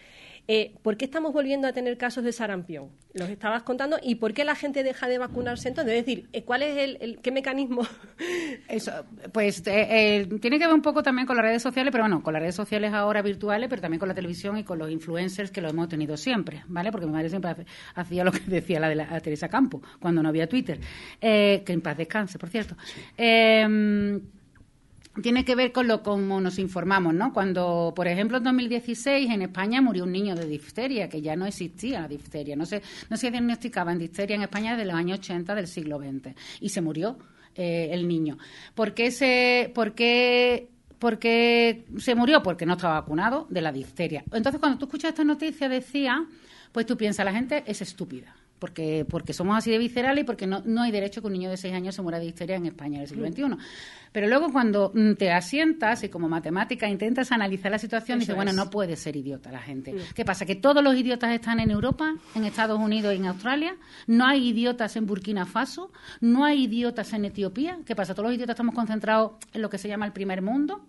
eh, ¿por qué estamos volviendo a tener casos de sarampión? Los estabas contando, ¿y por qué la gente deja de vacunarse entonces? Es decir, eh, ¿cuál es el, el- qué mecanismo? Eso, pues eh, tiene que ver un poco también con las redes sociales, pero bueno, con las redes sociales ahora virtuales, pero también con la televisión y con los influencers que lo hemos tenido siempre, ¿vale? Porque mi madre siempre hacía lo que decía la de la, Teresa Campo cuando no había Twitter, que en paz descanse, por cierto. Eh, tiene que ver con lo como nos informamos, ¿no? Cuando, por ejemplo, en 2016 en España murió un niño de difteria, que ya no existía la difteria, no se, no se diagnosticaba en difteria en España desde los años 80 del siglo XX y se murió eh, el niño. ¿Por qué se, por qué, por qué se murió? Porque no estaba vacunado de la difteria. Entonces, cuando tú escuchas esta noticia, decía, pues tú piensas, la gente es estúpida. Porque, porque somos así de viscerales y porque no, no hay derecho que un niño de 6 años se muera de difteria en España en el siglo XXI. Pero luego cuando mm, te asientas y como matemática intentas analizar la situación, Eso dices, bueno, no puede ser idiota la gente. ¿Qué pasa? ¿Que todos los idiotas están en Europa, en Estados Unidos y en Australia? ¿No hay idiotas en Burkina Faso? ¿No hay idiotas en Etiopía? ¿Qué pasa? ¿Todos los idiotas estamos concentrados en lo que se llama el primer mundo?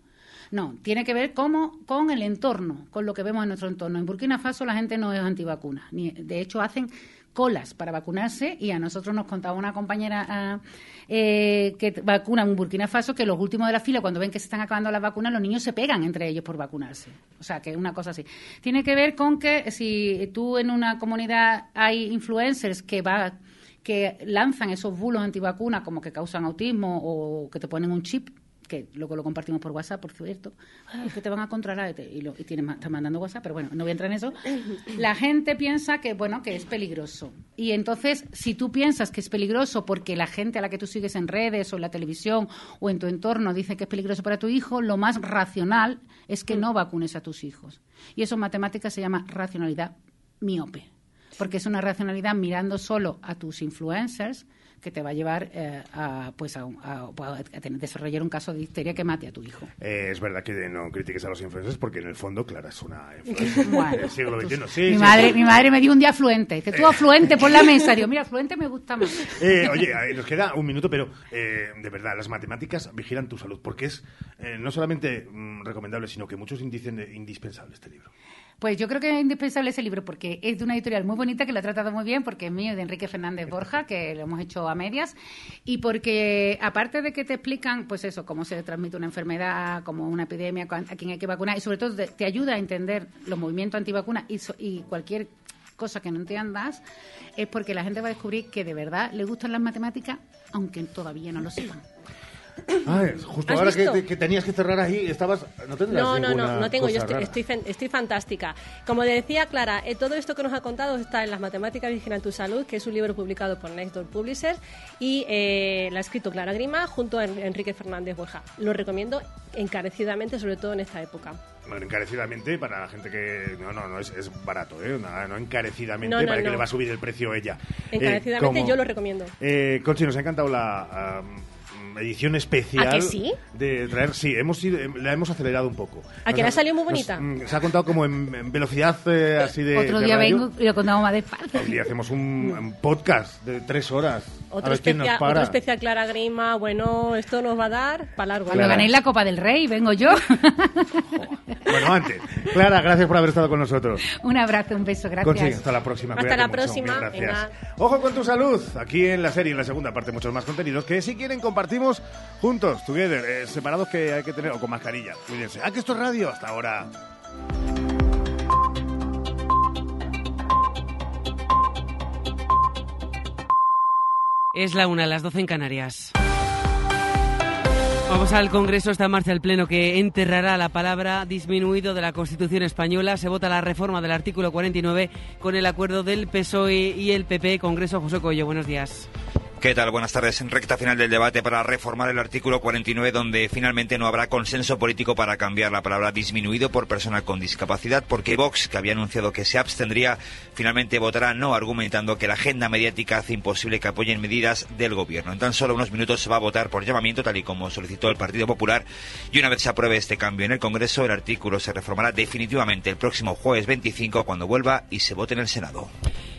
No, tiene que ver cómo, con el entorno, con lo que vemos en nuestro entorno. En Burkina Faso la gente no es antivacuna. Ni, de hecho, hacen colas para vacunarse y a nosotros nos contaba una compañera ah, eh, que vacuna en Burkina Faso que los últimos de la fila, cuando ven que se están acabando las vacunas, los niños se pegan entre ellos por vacunarse. O sea, que es una cosa así. Tiene que ver con que si tú en una comunidad hay influencers que va que lanzan esos bulos antivacunas como que causan autismo o que te ponen un chip que luego lo compartimos por WhatsApp, por cierto, "Ay, que te van a controlar y, te- y, lo, y están mandando WhatsApp, pero bueno, no voy a entrar en eso. La gente piensa que, bueno, que es peligroso. Y entonces, si tú piensas que es peligroso porque la gente a la que tú sigues en redes o en la televisión o en tu entorno dice que es peligroso para tu hijo, lo más racional es que no vacunes a tus hijos. Y eso en matemáticas se llama racionalidad miope porque es una racionalidad mirando solo a tus influencers que te va a llevar eh, a, pues a, a- a tener- desarrollar un caso de histeria que mate a tu hijo. Eh, es verdad que no critiques a los influencers porque en el fondo, Clara es una influencer Bueno, del siglo XXI. Sí, mi, sí, madre, sí. mi madre me dio un día afluente. Dice, tú afluente, pon la mesa. Digo, mira, afluente me gusta más. Eh, oye, eh, nos queda un minuto, pero eh, de verdad, las matemáticas vigilan tu salud porque es eh, no solamente mm, recomendable, sino que muchos dicen indispensable este libro. Pues yo creo que es indispensable ese libro porque es de una editorial muy bonita que lo ha tratado muy bien porque es mío de Enrique Fernández Borja, que lo hemos hecho a medias, y porque aparte de que te explican, pues eso, cómo se transmite una enfermedad, como una epidemia, a quién hay que vacunar, y sobre todo te, te ayuda a entender los movimientos antivacunas y, so- y cualquier cosa que no entiendas, es porque la gente va a descubrir que de verdad le gustan las matemáticas, aunque todavía no lo sepan. Ah, justo ¿Has ahora que, que tenías que cerrar ahí, estabas. No No, no, no, no tengo. Yo estoy, estoy, estoy fantástica. Como decía Clara, eh, todo esto que nos ha contado está en Las Matemáticas Vigilan tu Salud, que es un libro publicado por Next Door Publishers y eh, la ha escrito Clara Grima junto a En- Enrique Fernández Bueja. Lo recomiendo encarecidamente, sobre todo en esta época. Bueno, encarecidamente para la gente que... No, no, no, es, es barato, ¿eh? Nada, no encarecidamente No, no, para que no. le va a subir el precio ella. Eh, Encarecidamente como- yo lo recomiendo. Eh, Conchi, nos ha encantado la am, edición especial. ¿A que sí? De traer, sí, hemos ido- em, la hemos acelerado un poco. ¿A que Nos le ha salido muy bonita? nos, mm, se ha contado como en, en velocidad eh, así de. Otro de día radio. vengo y lo contamos más despacio. Día hacemos un, un podcast de tres horas. a Otro ver quién nos para. otro especial Clara Grima, bueno, esto nos va a dar para largo. Cuando ganéis la Copa del Rey, vengo yo. Bueno, antes. Clara, gracias por haber estado con nosotros. un abrazo, un beso, gracias. Hasta la próxima. Hasta cuídate la mucho. próxima, gracias. venga. Ojo con tu salud. Aquí en la serie, en la segunda parte, muchos más contenidos que si quieren compartimos juntos, together, eh, separados que hay que tener, o con mascarilla. Cuídense. Ah, que esto es radio. Hasta ahora. Es la una, las 12 en Canarias. Vamos al Congreso. Está en marcha el Pleno que enterrará la palabra disminuido de la Constitución española. Se vota la reforma del artículo 49 con el acuerdo del PSOE y el PP. Congreso José Coello, buenos días. ¿Qué tal? Buenas tardes. En recta final del debate para reformar el artículo 49, donde finalmente no habrá consenso político para cambiar la palabra disminuido por persona con discapacidad, porque Vox, que había anunciado que se abstendría, finalmente votará no, argumentando que la agenda mediática hace imposible que apoyen medidas del gobierno. En tan solo unos minutos se va a votar por llamamiento, tal y como solicitó el Partido Popular, y una vez se apruebe este cambio en el Congreso, el artículo se reformará definitivamente el próximo jueves 25, cuando vuelva y se vote en el Senado.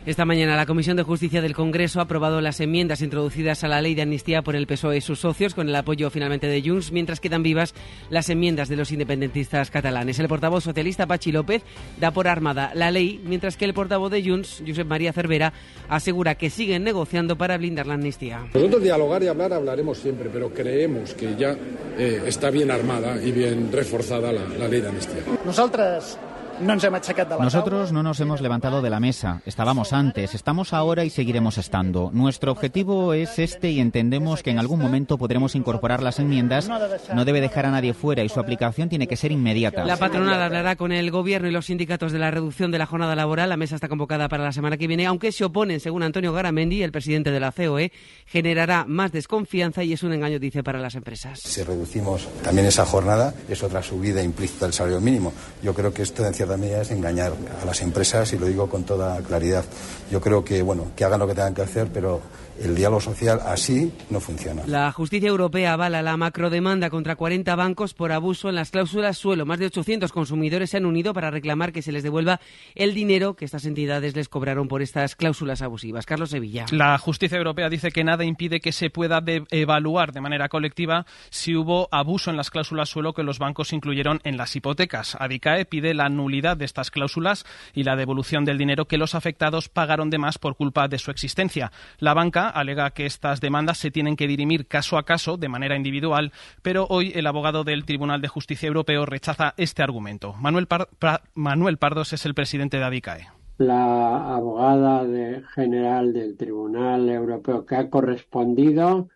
Esta mañana la Comisión de Justicia del Congreso ha aprobado las enmiendas introducidas a la ley de amnistía por el PSOE y sus socios, con el apoyo finalmente de Junts, mientras quedan vivas las enmiendas de los independentistas catalanes. El portavoz socialista Pachi López da por armada la ley, mientras que el portavoz de Junts, Josep María Cervera, asegura que siguen negociando para blindar la amnistía. Nosotros dialogar y hablar hablaremos siempre, pero creemos que ya eh, está bien armada y bien reforzada la, la ley de amnistía. Nosaltres no ens hem aixecat de la Nosotros no nos hemos levantado de la mesa. Estábamos antes, estamos ahora y seguiremos estando. Nuestro objetivo es este y entendemos que en algún momento podremos incorporar las enmiendas. No debe dejar a nadie fuera y su aplicación tiene que ser inmediata. La patronal hablará con el gobierno y los sindicatos de la reducción de la jornada laboral. La mesa está convocada para la semana que viene, aunque se oponen, según Antonio Garamendi, el presidente de la COE, generará más desconfianza y es un engaño, dice, para las empresas. Si reducimos también esa jornada, es otra subida implícita del salario mínimo. Yo creo que esto, en es engañar a las empresas y lo digo con toda claridad. Yo creo que, bueno, que hagan lo que tengan que hacer, pero el diálogo social así no funciona. La justicia europea avala la macrodemanda contra 40 bancos por abuso en las cláusulas suelo. Más de 800 consumidores se han unido para reclamar que se les devuelva el dinero que estas entidades les cobraron por estas cláusulas abusivas. Carlos Sevilla. La justicia europea dice que nada impide que se pueda de- evaluar de manera colectiva si hubo abuso en las cláusulas suelo que los bancos incluyeron en las hipotecas. Adicae pide la nulidad de estas cláusulas y la devolución del dinero que los afectados pagaron de más por culpa de su existencia. La banca alega que estas demandas se tienen que dirimir caso a caso de manera individual, pero hoy el abogado del Tribunal de Justicia Europeo rechaza este argumento. Manuel, Par- Pra- Manuel Pardos es el presidente de Adicae. la abogada de- general del Tribunal Europeo que ha correspondido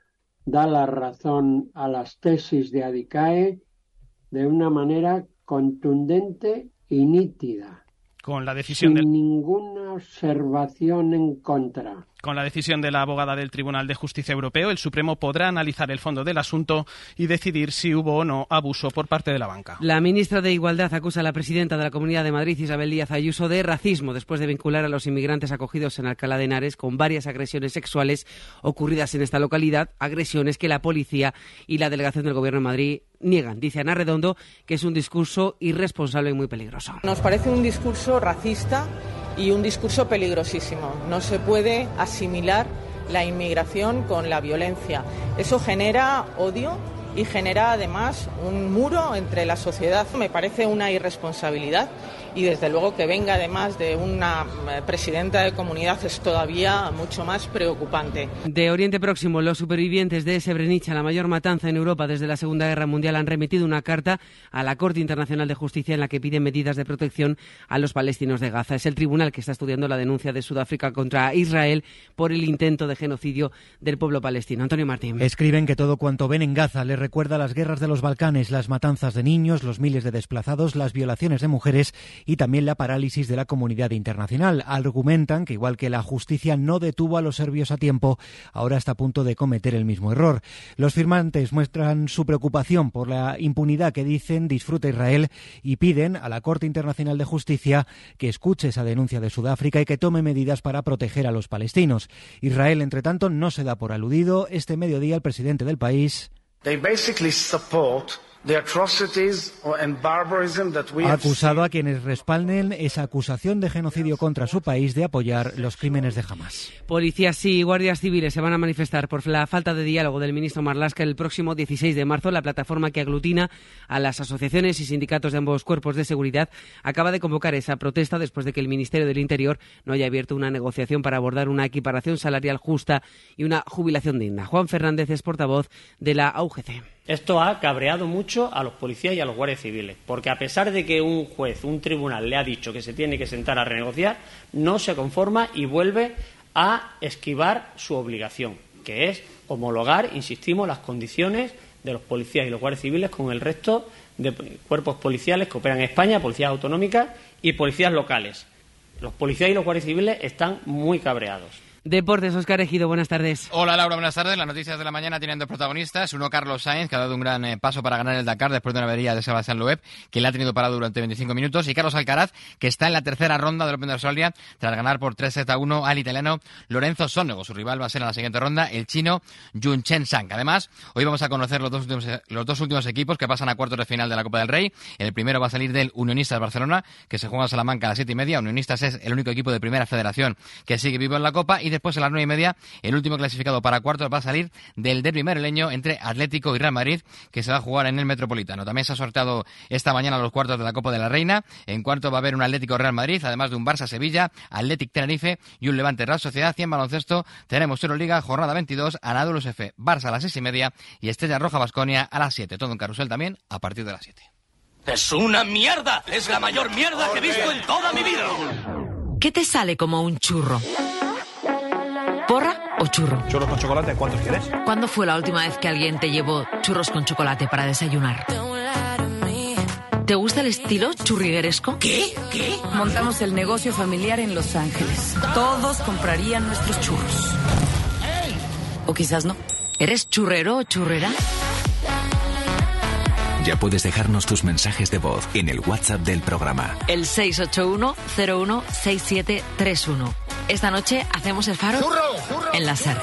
da la razón a las tesis de Adicae de una manera contundente y nítida, Con la decisión sin del ninguna observación en contra. Con la decisión de la abogada del Tribunal de Justicia Europeo, el Supremo podrá analizar el fondo del asunto y decidir si hubo o no abuso por parte de la banca. La ministra de Igualdad acusa a la presidenta de la Comunidad de Madrid, Isabel Díaz Ayuso, de racismo después de vincular a los inmigrantes acogidos en Alcalá de Henares con varias agresiones sexuales ocurridas en esta localidad, agresiones que la policía y la delegación del Gobierno de Madrid niegan. Dice Ana Redondo que es un discurso irresponsable y muy peligroso. Nos parece un discurso racista y un discurso peligrosísimo. No se puede asimilar la inmigración con la violencia. Eso genera odio y genera además un muro entre la sociedad. Me parece una irresponsabilidad y desde luego que venga además de una eh, presidenta de comunidad es todavía mucho más preocupante. De Oriente Próximo, los supervivientes de Srebrenica, la mayor matanza en Europa desde la Segunda Guerra Mundial, han remitido una carta a la Corte Internacional de Justicia en la que piden medidas de protección a los palestinos de Gaza. Es el tribunal que está estudiando la denuncia de Sudáfrica contra Israel por el intento de genocidio del pueblo palestino. Antonio Martín. Escriben que todo cuanto ven en Gaza les recuerda las guerras de los Balcanes, las matanzas de niños, los miles de desplazados, las violaciones de mujeres y también la parálisis de la comunidad internacional. Argumentan que igual que la justicia no detuvo a los serbios a tiempo, ahora está a punto de cometer el mismo error. Los firmantes muestran su preocupación por la impunidad que dicen disfruta Israel y piden a la Corte Internacional de Justicia que escuche esa denuncia de Sudáfrica y que tome medidas para proteger a los palestinos. Israel, entre tanto, no se da por aludido. Este mediodía el presidente del país ha acusado a quienes respalden esa acusación de genocidio contra su país de apoyar los crímenes de Hamas. Policías y guardias civiles se van a manifestar por la falta de diálogo del ministro Marlaska el próximo 16 de marzo. La plataforma que aglutina a las asociaciones y sindicatos de ambos cuerpos de seguridad acaba de convocar esa protesta después de que el Ministerio del Interior no haya abierto una negociación para abordar una equiparación salarial justa y una jubilación digna. Juan Fernández es portavoz de la AUGC. Esto ha cabreado mucho a los policías y a los guardias civiles, porque a pesar de que un juez, un tribunal le ha dicho que se tiene que sentar a renegociar, no se conforma y vuelve a esquivar su obligación, que es homologar, insistimos, las condiciones de los policías y los guardias civiles con el resto de cuerpos policiales que operan en España, policías autonómicas y policías locales. Los policías y los guardias civiles están muy cabreados. Deportes, Oscar Ejido, buenas tardes. Hola Laura, buenas tardes. Las noticias de la mañana tienen dos protagonistas. Uno, Carlos Sainz, que ha dado un gran eh, paso para ganar el Dakar después de una avería de Sebastián Loeb, que le ha tenido parado durante 25 minutos. Y Carlos Alcaraz, que está en la tercera ronda del Open de Australia, tras ganar por 3 a 1 al italiano Lorenzo Sonego. Su rival va a ser en la siguiente ronda el chino Jun Chen Sang. Además, hoy vamos a conocer los dos, últimos, los dos últimos equipos que pasan a cuartos de final de la Copa del Rey. El primero va a salir del Unionistas Barcelona, que se juega en Salamanca a las 7 y media. Unionistas es el único equipo de primera federación que sigue vivo en la Copa. Y después a las 9 y media el último clasificado para cuartos va a salir del derby madrileño entre Atlético y Real Madrid, que se va a jugar en el Metropolitano. También se ha sorteado esta mañana los cuartos de la Copa de la Reina. En cuarto va a haber un Atlético Real Madrid, además de un Barça Sevilla, Atlético Tenerife y un Levante Real Sociedad. Y en baloncesto tenemos Euroliga, jornada 22, Anadolu F, Barça a las seis y media y Estrella Roja Basconia a las 7. Todo en carrusel también a partir de las 7. ¡Es una mierda! ¡Es la mayor mierda que he visto en toda mi vida! ¿Qué te sale como un churro? ¿Porra o churro? Churros con chocolate, ¿cuántos quieres? ¿Cuándo fue la última vez que alguien te llevó churros con chocolate para desayunar? ¿Te gusta el estilo churrigueresco? ¿Qué? ¿Qué? Montamos el negocio familiar en Los Ángeles. Todos comprarían nuestros churros. O quizás no. ¿Eres churrero o churrera? Ya puedes dejarnos tus mensajes de voz en el WhatsApp del programa. El 681-016731. Esta noche hacemos el faro en la SER.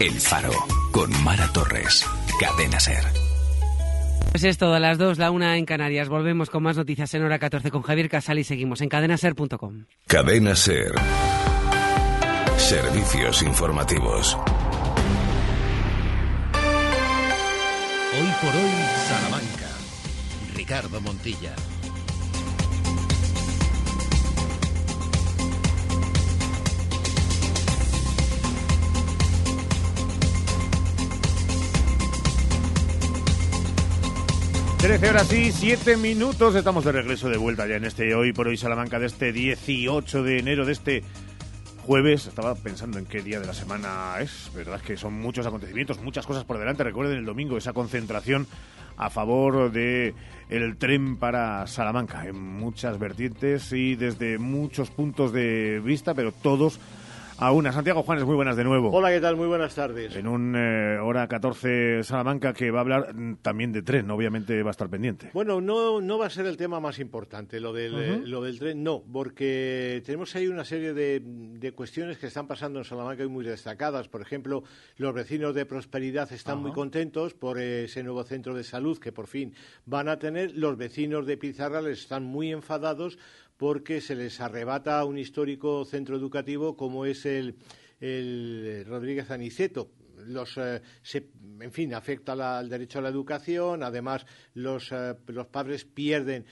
El faro con Mara Torres. Cadena SER. Pues es todo, a las 2, la una en Canarias. Volvemos con más noticias en hora 14 con Javier Casal y seguimos en cadenaser.com. Cadena SER. Servicios informativos. Hoy por hoy, Salamanca. Ricardo Montilla. Trece horas y siete minutos. Estamos de regreso de vuelta ya en este Hoy por Hoy Salamanca de este 18 de enero de este jueves. Estaba pensando en qué día de la semana es. Verdad es que son muchos acontecimientos, muchas cosas por delante. Recuerden el domingo esa concentración a favor de el tren para Salamanca en muchas vertientes y desde muchos puntos de vista, pero todos a una. Santiago Juanes, muy buenas de nuevo. Hola, ¿qué tal? Muy buenas tardes. En un eh, hora 14 Salamanca que va a hablar mm, también de tren, obviamente va a estar pendiente. Bueno, no, no va a ser el tema más importante, lo del, eh, lo del tren, no, porque tenemos ahí una serie de, de cuestiones que están pasando en Salamanca y muy destacadas. Por ejemplo, los vecinos de Prosperidad están muy contentos por ese nuevo centro de salud que por fin van a tener. Los vecinos de Pizarrales están muy enfadados porque se les arrebata un histórico centro educativo como es el, el Rodríguez Aniceto. los, eh, en fin, afecta al derecho a la educación, además los, eh, padres pierden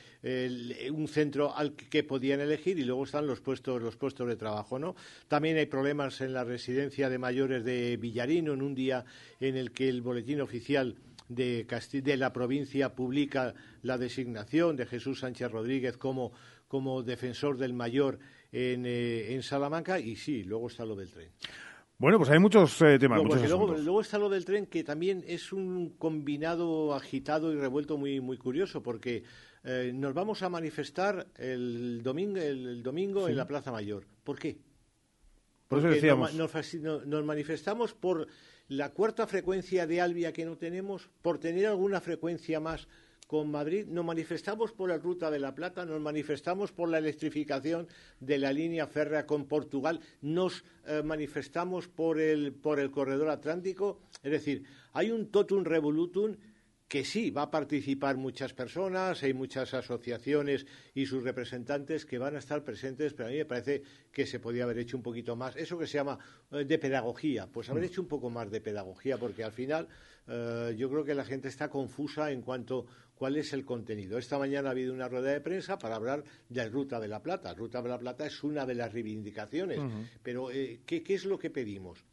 un centro al que podían elegir y luego están los puestos, los puestos de trabajo, ¿no? También hay problemas en la residencia de mayores de Villarino, en un día en el que el boletín oficial de, de la provincia publica la designación de Jesús Sánchez Rodríguez como, como defensor del mayor en, en Salamanca y sí, luego está lo del tren. Bueno, pues hay muchos eh, temas. luego, está lo del tren, que también es un combinado agitado y revuelto muy, muy curioso, porque eh, nos vamos a manifestar el domingo, el, domingo en la Plaza Mayor. ¿Por qué? Por eso decíamos. nos, manifestamos por la cuarta frecuencia de Albia que no tenemos, por tener alguna frecuencia más con Madrid, nos manifestamos por la Ruta de la Plata, nos manifestamos por la electrificación de la línea férrea con Portugal, nos eh, manifestamos por el, por el corredor atlántico. Es decir, hay un totum revolutum que sí, va a participar muchas personas, hay muchas asociaciones y sus representantes que van a estar presentes, pero a mí me parece que se podía haber hecho un poquito más. Eso que se llama eh, de pedagogía, pues haber mm. hecho un poco más de pedagogía, porque al final eh, yo creo que la gente está confusa en cuanto cuál es el contenido. Esta mañana ha habido una rueda de prensa para hablar de Ruta de la Plata. Ruta de la Plata es una de las reivindicaciones, pero eh, ¿qué, ¿qué es lo que pedimos?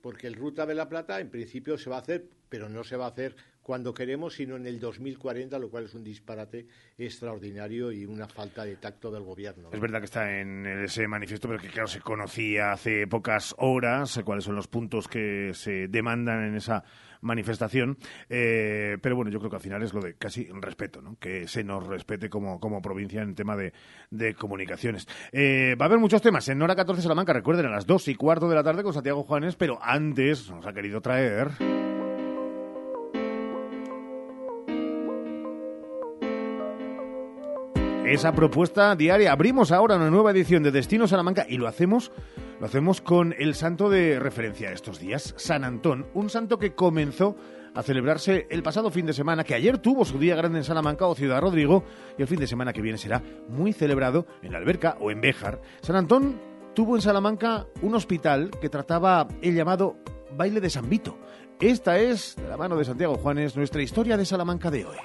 Porque el Ruta de la Plata en principio se va a hacer, pero no se va a hacer cuando queremos, sino en el 2040, lo cual es un disparate extraordinario y una falta de tacto del gobierno. Es verdad que está en ese manifiesto, pero que claro, se conocía hace pocas horas cuáles son los puntos que se demandan en esa manifestación. Eh, pero bueno, yo creo que al final es lo de casi respeto, ¿no? que se nos respete como, como provincia en tema de, de comunicaciones. Eh, va a haber muchos temas en Hora 14 Salamanca, recuerden, a las dos y cuarto de la tarde con Santiago Juanes, pero antes nos ha querido traer. Esa propuesta diaria. Abrimos ahora una nueva edición de Destino Salamanca y lo hacemos, lo hacemos con el santo de referencia estos días, San Antón, un santo que comenzó a celebrarse el pasado fin de semana, que ayer tuvo su día grande en Salamanca o Ciudad Rodrigo, y el fin de semana que viene será muy celebrado en la Alberca o en Béjar. San Antón tuvo en Salamanca un hospital que trataba el llamado baile de San Vito. Esta es, de la mano de Santiago Juanes, nuestra historia de Salamanca de hoy.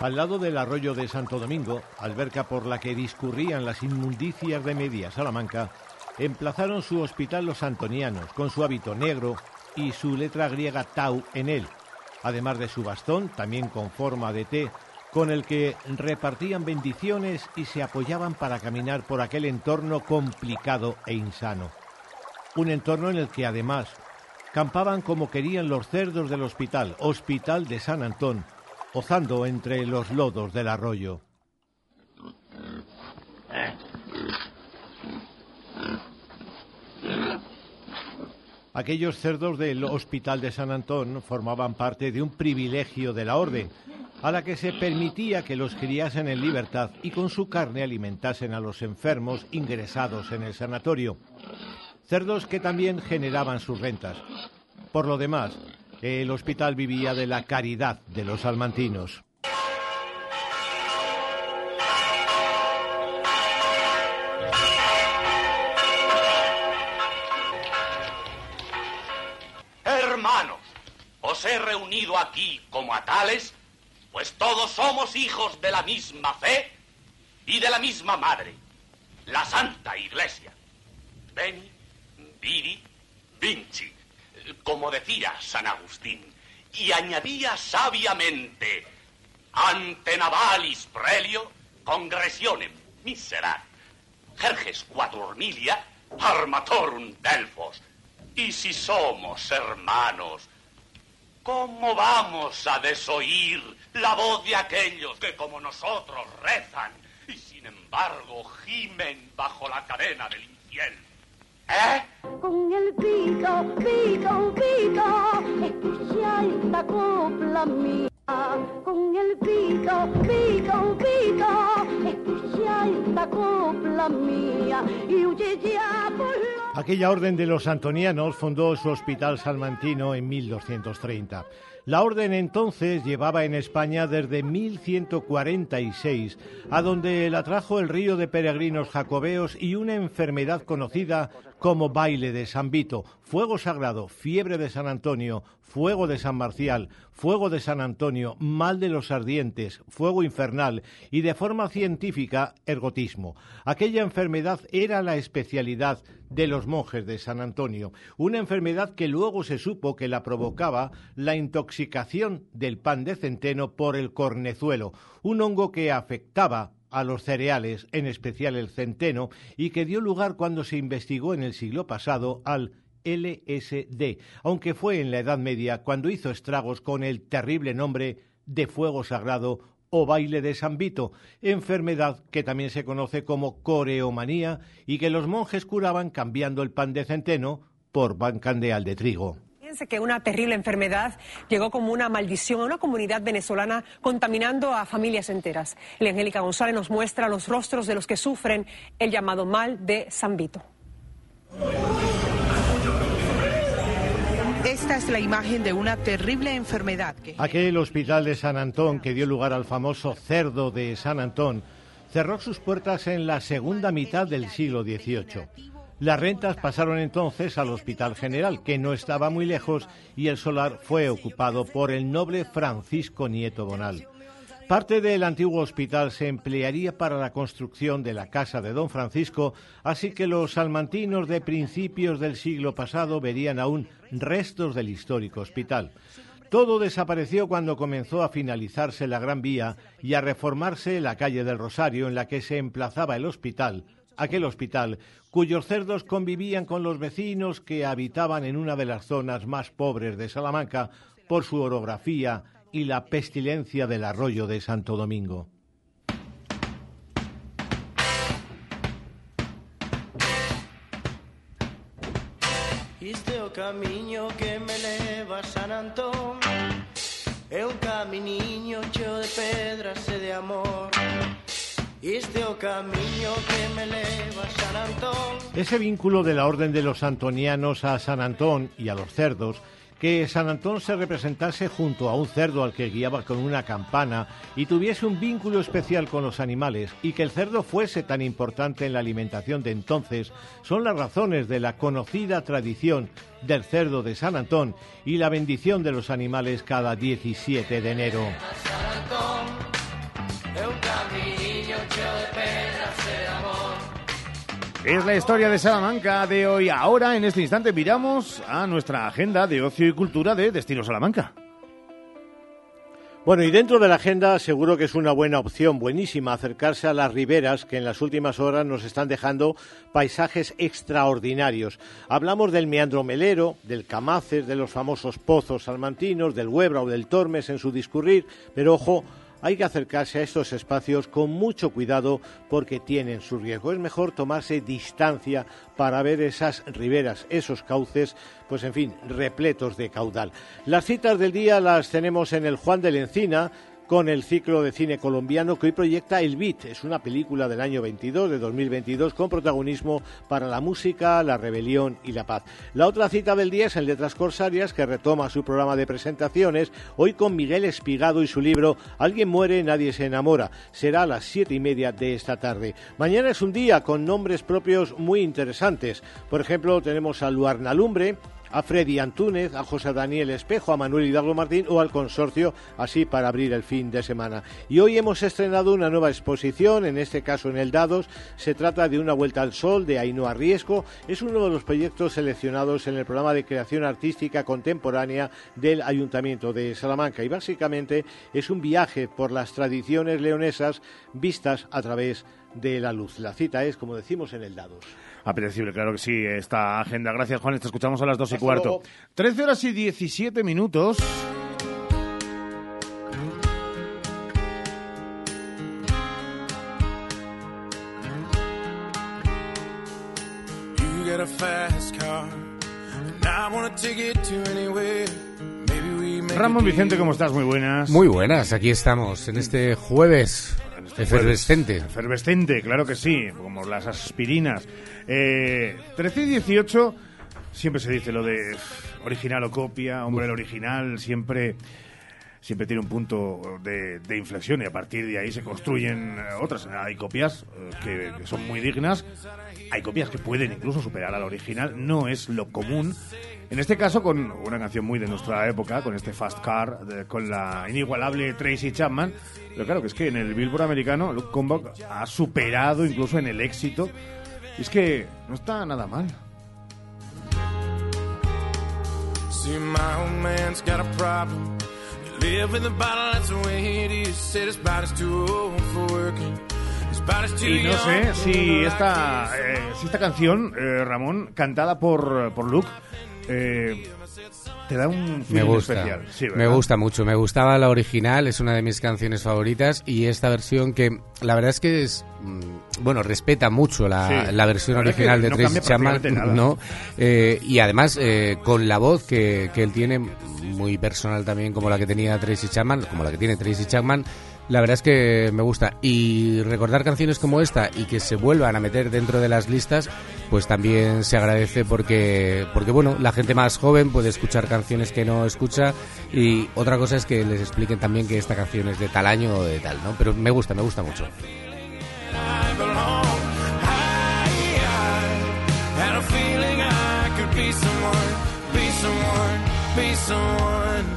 Al lado del arroyo de Santo Domingo, alberca por la que discurrían las inmundicias de Media Salamanca, emplazaron su hospital los antonianos, con su hábito negro y su letra griega tau en él, además de su bastón, también con forma de T, con el que repartían bendiciones y se apoyaban para caminar por aquel entorno complicado e insano. Un entorno en el que además campaban como querían los cerdos del hospital, Hospital de San Antón, pozando entre los lodos del arroyo. Aquellos cerdos del Hospital de San Antón formaban parte de un privilegio de la orden, a la que se permitía que los criasen en libertad y con su carne alimentasen a los enfermos ingresados en el sanatorio. Cerdos que también generaban sus rentas. Por lo demás, el hospital vivía de la caridad de los salmantinos. Hermanos, os he reunido aquí como a tales, pues todos somos hijos de la misma fe y de la misma madre, la Santa Iglesia. Veni, vidi, vinci como decía San Agustín, y añadía sabiamente, ante navalis prelio, congresionem miserat, Jerges quadrormilia, armatorum delfos. Y si somos hermanos, ¿cómo vamos a desoír la voz de aquellos que como nosotros rezan y sin embargo gimen bajo la cadena del infierno? ¿Eh? Con el pico, pico, pico, escucha esta copla mía. Con el pico, pico, pico, Aquella orden de los antonianos fundó su hospital salmantino en 1230. La orden entonces llevaba en España desde 1146, a donde la trajo el río de peregrinos jacobeos y una enfermedad conocida como baile de San Vito, fuego sagrado, fiebre de San Antonio, fuego de San Marcial, fuego de San Antonio, mal de los ardientes, fuego infernal y de forma científica ergotismo. Aquella enfermedad era la especialidad de los monjes de San Antonio, una enfermedad que luego se supo que la provocaba la intoxicación del pan de centeno por el cornezuelo, un hongo que afectaba a los cereales, en especial el centeno, y que dio lugar cuando se investigó en el siglo pasado al LSD, aunque fue en la Edad Media cuando hizo estragos con el terrible nombre de fuego sagrado o baile de San Vito, enfermedad que también se conoce como coreomanía y que los monjes curaban cambiando el pan de centeno por pan candeal de trigo. Fíjense que una terrible enfermedad llegó como una maldición a una comunidad venezolana contaminando a familias enteras. La Angélica González nos muestra los rostros de los que sufren el llamado mal de San Vito. Esta es la imagen de una terrible enfermedad. Que... Aquel hospital de San Antón que dio lugar al famoso cerdo de San Antón cerró sus puertas en la segunda mitad del siglo XVIII. Las rentas pasaron entonces al Hospital General, que no estaba muy lejos, y el solar fue ocupado por el noble Francisco Nieto Bonal. Parte del antiguo hospital se emplearía para la construcción de la casa de don Francisco, así que los salmantinos de principios del siglo pasado verían aún restos del histórico hospital. Todo desapareció cuando comenzó a finalizarse la Gran Vía y a reformarse la calle del Rosario en la que se emplazaba el hospital, aquel hospital cuyos cerdos convivían con los vecinos que habitaban en una de las zonas más pobres de Salamanca por su orografía y la pestilencia del arroyo de Santo Domingo. Este o camiño que me leva a San Antón É un caminiño cheo de pedras e de amor Este o camiño que me leva a San Antón Ese vínculo de la Orden de los Antonianos a San Antón y a los cerdos que San Antón se representase junto a un cerdo al que guiaba con una campana y tuviese un vínculo especial con los animales y que el cerdo fuese tan importante en la alimentación de entonces son las razones de la conocida tradición del cerdo de San Antón y la bendición de los animales cada 17 de enero. Es la historia de Salamanca de hoy. Ahora, en este instante, miramos a nuestra agenda de ocio y cultura de Destino Salamanca. Bueno, y dentro de la agenda seguro que es una buena opción, buenísima, acercarse a las riberas que en las últimas horas nos están dejando paisajes extraordinarios. Hablamos del meandro melero, del Camaces, de los famosos pozos salmantinos, del Huebra o del Tormes en su discurrir, pero ojo, hay que acercarse a estos espacios con mucho cuidado porque tienen su riesgo. Es mejor tomarse distancia para ver esas riberas, esos cauces, pues en fin, repletos de caudal. Las citas del día las tenemos en el Juan de la Encina, con el ciclo de cine colombiano que hoy proyecta El Beat. Es una película del año 22, de 2022, con protagonismo para la música, la rebelión y la paz. La otra cita del día es el Letras Corsarias, que retoma su programa de presentaciones, hoy con Miguel Espigado y su libro Alguien muere, nadie se enamora. Será a las siete y media de esta tarde. Mañana es un día con nombres propios muy interesantes. Por ejemplo, tenemos a Luarna Lumbre, a Freddy Antúnez, a José Daniel Espejo, a Manuel Hidalgo Martín o al consorcio, así para abrir el fin de semana. Y hoy hemos estrenado una nueva exposición, en este caso en el Dados. Se trata de Una Vuelta al Sol de Ainhoa Riesco. Es uno de los proyectos seleccionados en el programa de creación artística contemporánea del Ayuntamiento de Salamanca. Y básicamente es un viaje por las tradiciones leonesas vistas a través de la luz. La cita es, como decimos, en el Dados. Apetecible, claro que sí, esta agenda. Gracias, Juan. Te escuchamos a las dos y Hasta cuarto. luego. 13 horas y 17 minutos. You got a fast car, and I wanna take it to anywhere. Maybe we make Ramón Vicente. ¿cómo estás? Muy buenas. Muy buenas, aquí estamos en este jueves. Efervescente. efervescente, claro que sí, como las aspirinas. Eh, 13 y 18, siempre se dice lo de original o copia, hombre, el original siempre siempre tiene un punto de, de inflexión y a partir de ahí se construyen eh, otras. Hay copias eh, que, que son muy dignas, hay copias que pueden incluso superar al original, no es lo común. En este caso, con una canción muy de nuestra época, con este Fast Car, de- con la inigualable Tracy Chapman. Pero claro que es que en el Billboard americano, Luke Combach ha superado incluso en el éxito. Y es que no está nada mal. See, my old man's got a problem. You live in the bottle, that's the way it is. Said his body's too old for working. His body's too Y no sé si esta, eh, si esta canción, eh, Ramón, cantada por, por Luke, eh, te da un Me gusta, especial. Sí, me gusta mucho. Me gustaba la original, es una de mis canciones favoritas y esta versión que la verdad es que es mm, bueno respeta mucho la, Sí. la versión La original de no Tracy Chapman, no Eh, y además eh, con la voz que, que él tiene muy personal también como la que tenía Tracy Chapman, como la que tiene Tracy Chapman. La verdad es que me gusta y recordar canciones como esta y que se vuelvan a meter dentro de las listas, pues también se agradece porque porque bueno, la gente más joven puede escuchar canciones que no escucha y otra cosa es que les expliquen también que esta canción es de tal año o de tal, ¿no? Pero me gusta, me gusta mucho. Be.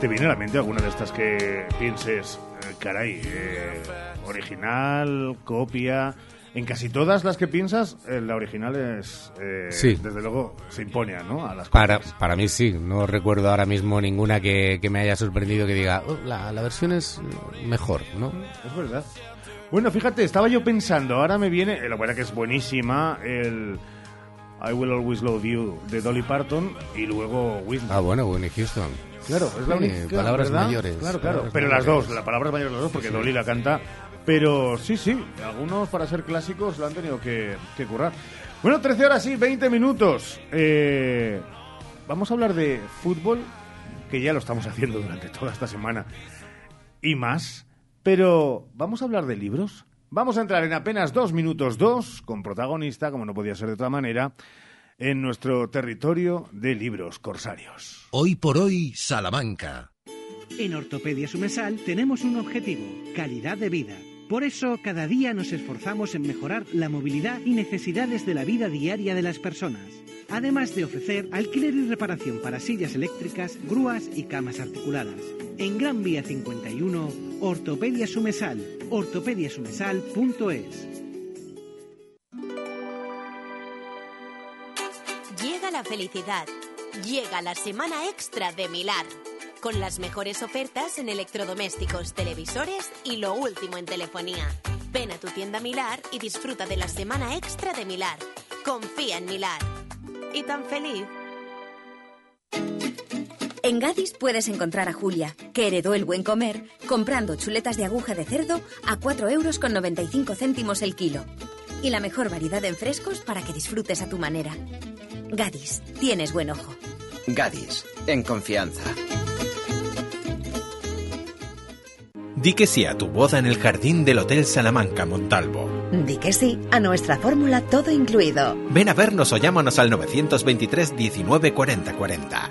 ¿Te viene a la mente alguna de estas que pienses, eh, caray, eh, original, copia? En casi todas las que piensas, eh, la original es, eh, Sí. desde luego, se impone ¿no? a las Para, copias. para mí sí, no recuerdo ahora mismo ninguna que, que me haya sorprendido que diga, "Oh, la, la versión es mejor, ¿no? Es verdad. Bueno, fíjate, estaba yo pensando, ahora me viene, eh, la verdad que es buenísima, el I Will Always Love You de Dolly Parton y luego Whitney. Ah, bueno, Whitney Houston. Claro, es la única. palabras ¿verdad? mayores, Claro, claro. Pero las dos, la palabras mayores las dos, porque Sí. Dolly la canta. Pero sí, sí, algunos para ser clásicos lo han tenido que, que currar. Bueno, 13 horas y 20 minutos. Eh, vamos a hablar de fútbol, que ya lo estamos haciendo durante toda esta semana y más. Pero vamos a hablar de libros. Vamos a entrar en apenas dos minutos dos, con protagonista, como no podía ser de otra manera, en nuestro territorio de libros corsarios. Hoy por hoy, Salamanca. En Ortopedia Sumesal tenemos un objetivo, calidad de vida. Por eso, cada día nos esforzamos en mejorar la movilidad y necesidades de la vida diaria de las personas. Además de ofrecer alquiler y reparación para sillas eléctricas, grúas y camas articuladas. En Gran Vía 51, Ortopedia Sumesal, ortopediasumesal.es. felicidad. Llega la semana extra de Milar. Con las mejores ofertas en electrodomésticos, televisores y lo último en telefonía. Ven a tu tienda Milar y disfruta de la semana extra de Milar. Confía en Milar. ¿Y tan feliz? En Gadis puedes encontrar a Julia, que heredó el buen comer, comprando chuletas de aguja de cerdo a 4 euros con 95 céntimos el kilo. Y la mejor variedad en frescos para que disfrutes a tu manera. Gadis, tienes buen ojo. Gadis, en confianza. Di que sí a tu boda en el jardín del Hotel Salamanca Montalvo. Di que sí a nuestra fórmula todo incluido. Ven a vernos o llámanos al 923 19 40 40.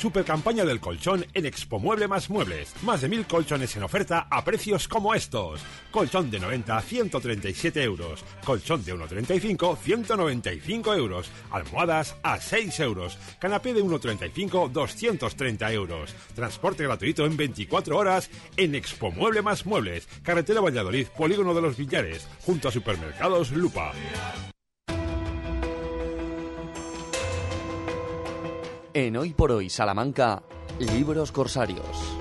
Super campaña del colchón en Expo Mueble más Muebles. Más de mil colchones en oferta a precios como estos. Colchón de 90 a 137 euros. Colchón de 1,35 195 euros. Almohadas a 6 euros. Canapé de 1,35 230 euros. Transporte gratuito en 24 horas en Expo Mueble más Muebles. Carretera Valladolid, Polígono de los Villares. Junto a Supermercados Lupa. En Hoy por Hoy Salamanca, Libros Corsarios.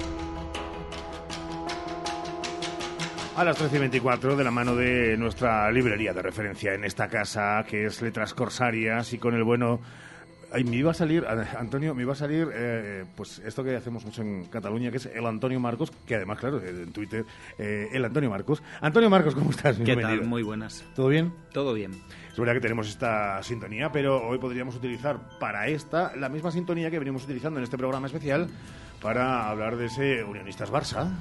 A las 13 y 24, de la mano de nuestra librería de referencia en esta casa, que es Letras Corsarias, y con el bueno Ay, me iba a salir, Antonio, me iba a salir, eh, pues esto que hacemos mucho en Cataluña, que es el Antonio Marcos, que además, claro, en Twitter, eh, el Antonio Marcos. Antonio Marcos, ¿cómo estás? ¿Qué tal? Muy buenas. ¿Todo bien? Todo bien. Es verdad que tenemos esta sintonía, pero hoy podríamos utilizar para esta la misma sintonía que venimos utilizando en este programa especial para hablar de ese Unionistas Barça.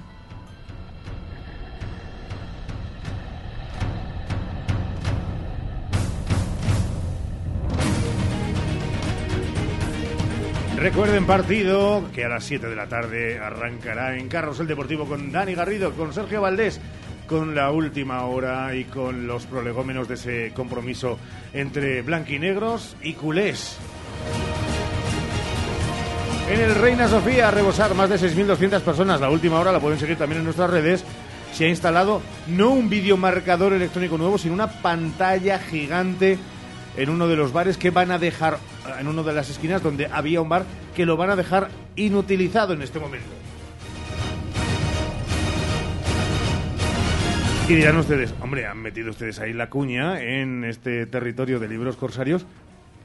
Recuerden partido que a las 7 de la tarde arrancará en Carros el Deportivo con Dani Garrido, con Sergio Valdés, con la última hora y con los prolegómenos de ese compromiso entre blanquinegros y culés. En el Reina Sofía, a rebosar más de 6.200 personas. La última hora la pueden seguir también en nuestras redes. Se ha instalado no un videomarcador electrónico nuevo, sino una pantalla gigante en uno de los bares que van a dejar, en una de las esquinas donde había un bar, que lo van a dejar inutilizado en este momento. Y dirán ustedes, hombre, han metido ustedes ahí la cuña en este territorio de libros corsarios,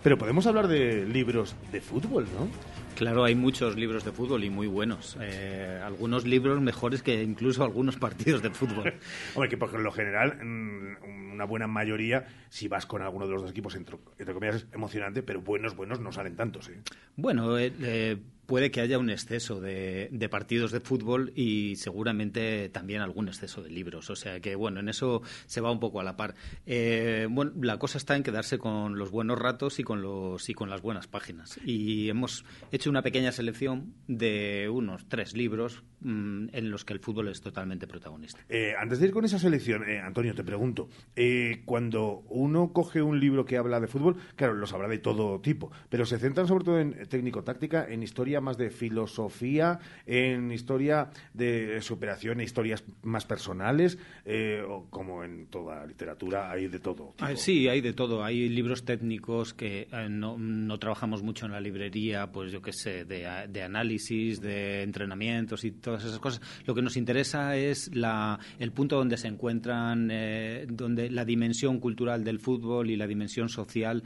pero podemos hablar de libros de fútbol, ¿no? Claro, hay muchos libros de fútbol y muy buenos. Eh, algunos libros mejores que incluso algunos partidos de fútbol. Hombre, que por lo general, mm, una buena mayoría, si vas con alguno de los dos equipos, entre, comillas, es emocionante, pero buenos, buenos no salen tantos. ¿eh? Bueno, eh, eh puede que haya un exceso de, partidos de fútbol y seguramente también algún exceso de libros. O sea que, bueno, en eso se va un poco a la par. Eh, bueno, la cosa está en quedarse con los buenos ratos y con, los, y con las buenas páginas. Y hemos hecho una pequeña selección de unos tres libros mm, en los que el fútbol es totalmente protagonista. Eh, antes de ir con esa selección, eh, Antonio, te pregunto, cuando uno coge un libro que habla de fútbol, claro, los habla de todo tipo, pero se centran sobre todo en técnico-táctica, en historia más de filosofía, en historia de superación, e historias más personales, eh, o como en toda literatura hay de todo. Ah, sí, hay de todo. Hay libros técnicos que eh, no, no, trabajamos mucho en la librería, pues yo qué sé, de, de, análisis, de entrenamientos y todas esas cosas. Lo que nos interesa es la, el punto donde se encuentran, eh, donde la dimensión cultural del fútbol y la dimensión social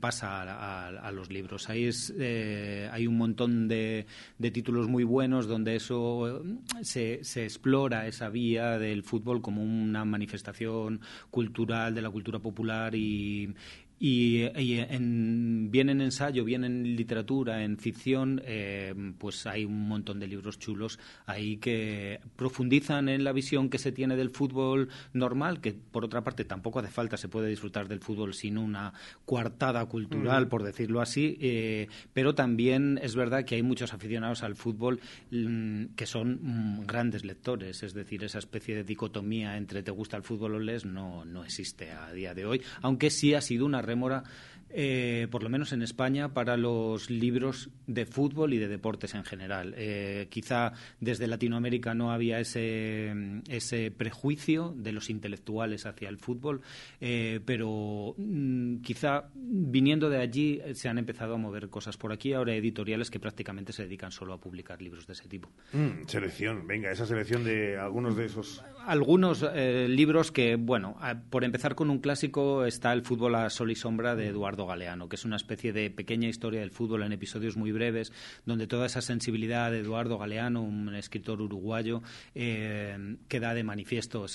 pasa a, a, los libros. Ahí es, hay un montón de, títulos muy buenos donde eso se, se, explora esa vía del fútbol como una manifestación cultural de la cultura popular y, y, en, bien en ensayo, bien en literatura, en ficción, eh, pues hay un montón de libros chulos ahí que profundizan en la visión que se tiene del fútbol normal, que por otra parte tampoco hace falta, se puede disfrutar del fútbol sin una coartada cultural, por decirlo así, eh, pero también es verdad que hay muchos aficionados al fútbol mm, que son mm, grandes lectores, es decir, esa especie de dicotomía entre te gusta el fútbol o lees no, no existe a día de hoy, aunque sí ha sido una rémora eh, por lo menos en España, para los libros de fútbol y de deportes en general. Eh, quizá desde Latinoamérica no había ese, ese prejuicio de los intelectuales hacia el fútbol, eh, pero mm, quizá viniendo de allí se han empezado a mover cosas por aquí. Ahora editoriales que prácticamente se dedican solo a publicar libros de ese tipo. Mm, selección, venga, esa selección de algunos de esos. Algunos libros que, bueno, por empezar con un clásico está El fútbol a sol y sombra de Eduardo Galeano, que es una especie de pequeña historia del fútbol en episodios muy breves, donde toda esa sensibilidad de Eduardo Galeano, un escritor uruguayo, eh, queda de manifiesto.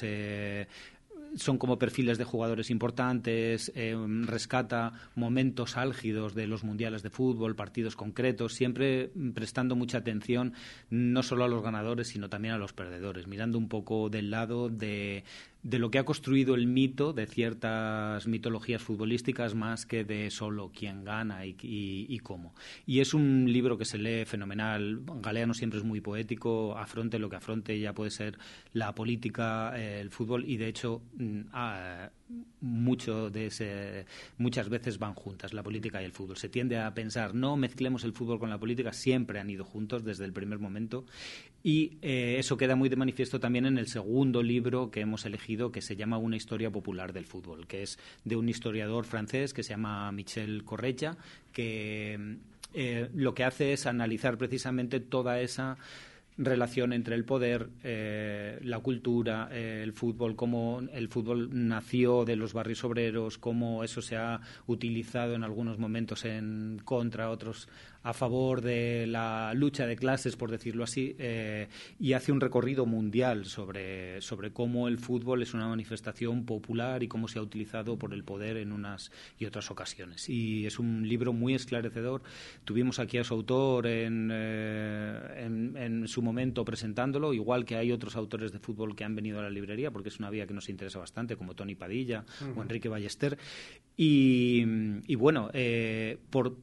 Son como perfiles de jugadores importantes, eh, rescata momentos álgidos de los mundiales de fútbol, partidos concretos, siempre prestando mucha atención no solo a los ganadores, sino también a los perdedores, mirando un poco del lado de, de lo que ha construido el mito de ciertas mitologías futbolísticas más que de solo quién gana y, cómo. Y es un libro que se lee fenomenal. Galeano siempre es muy poético, afronte lo que afronte, ya puede ser la política, el fútbol, y de hecho mm, mucho de ese, muchas veces van juntas, la política y el fútbol. Se tiende a pensar, no mezclemos el fútbol con la política, siempre han ido juntos desde el primer momento. Y eh, eso queda muy de manifiesto también en el segundo libro que hemos elegido, que se llama Una historia popular del fútbol, que es de un historiador francés que se llama Michel Correcha, que eh, lo que hace es analizar precisamente toda esa relación entre el poder, eh, la cultura, eh, el fútbol, cómo el fútbol nació de los barrios obreros, cómo eso se ha utilizado en algunos momentos en contra, otros a favor de la lucha de clases, por decirlo así, eh, y hace un recorrido mundial sobre, sobre cómo el fútbol es una manifestación popular y cómo se ha utilizado por el poder en unas y otras ocasiones. Y es un libro muy esclarecedor. Tuvimos aquí a su autor en, eh, en, su momento presentándolo, igual que hay otros autores de fútbol que han venido a la librería, porque es una vía que nos interesa bastante, como Tony Padilla o Enrique Ballester. Y, y bueno, eh, por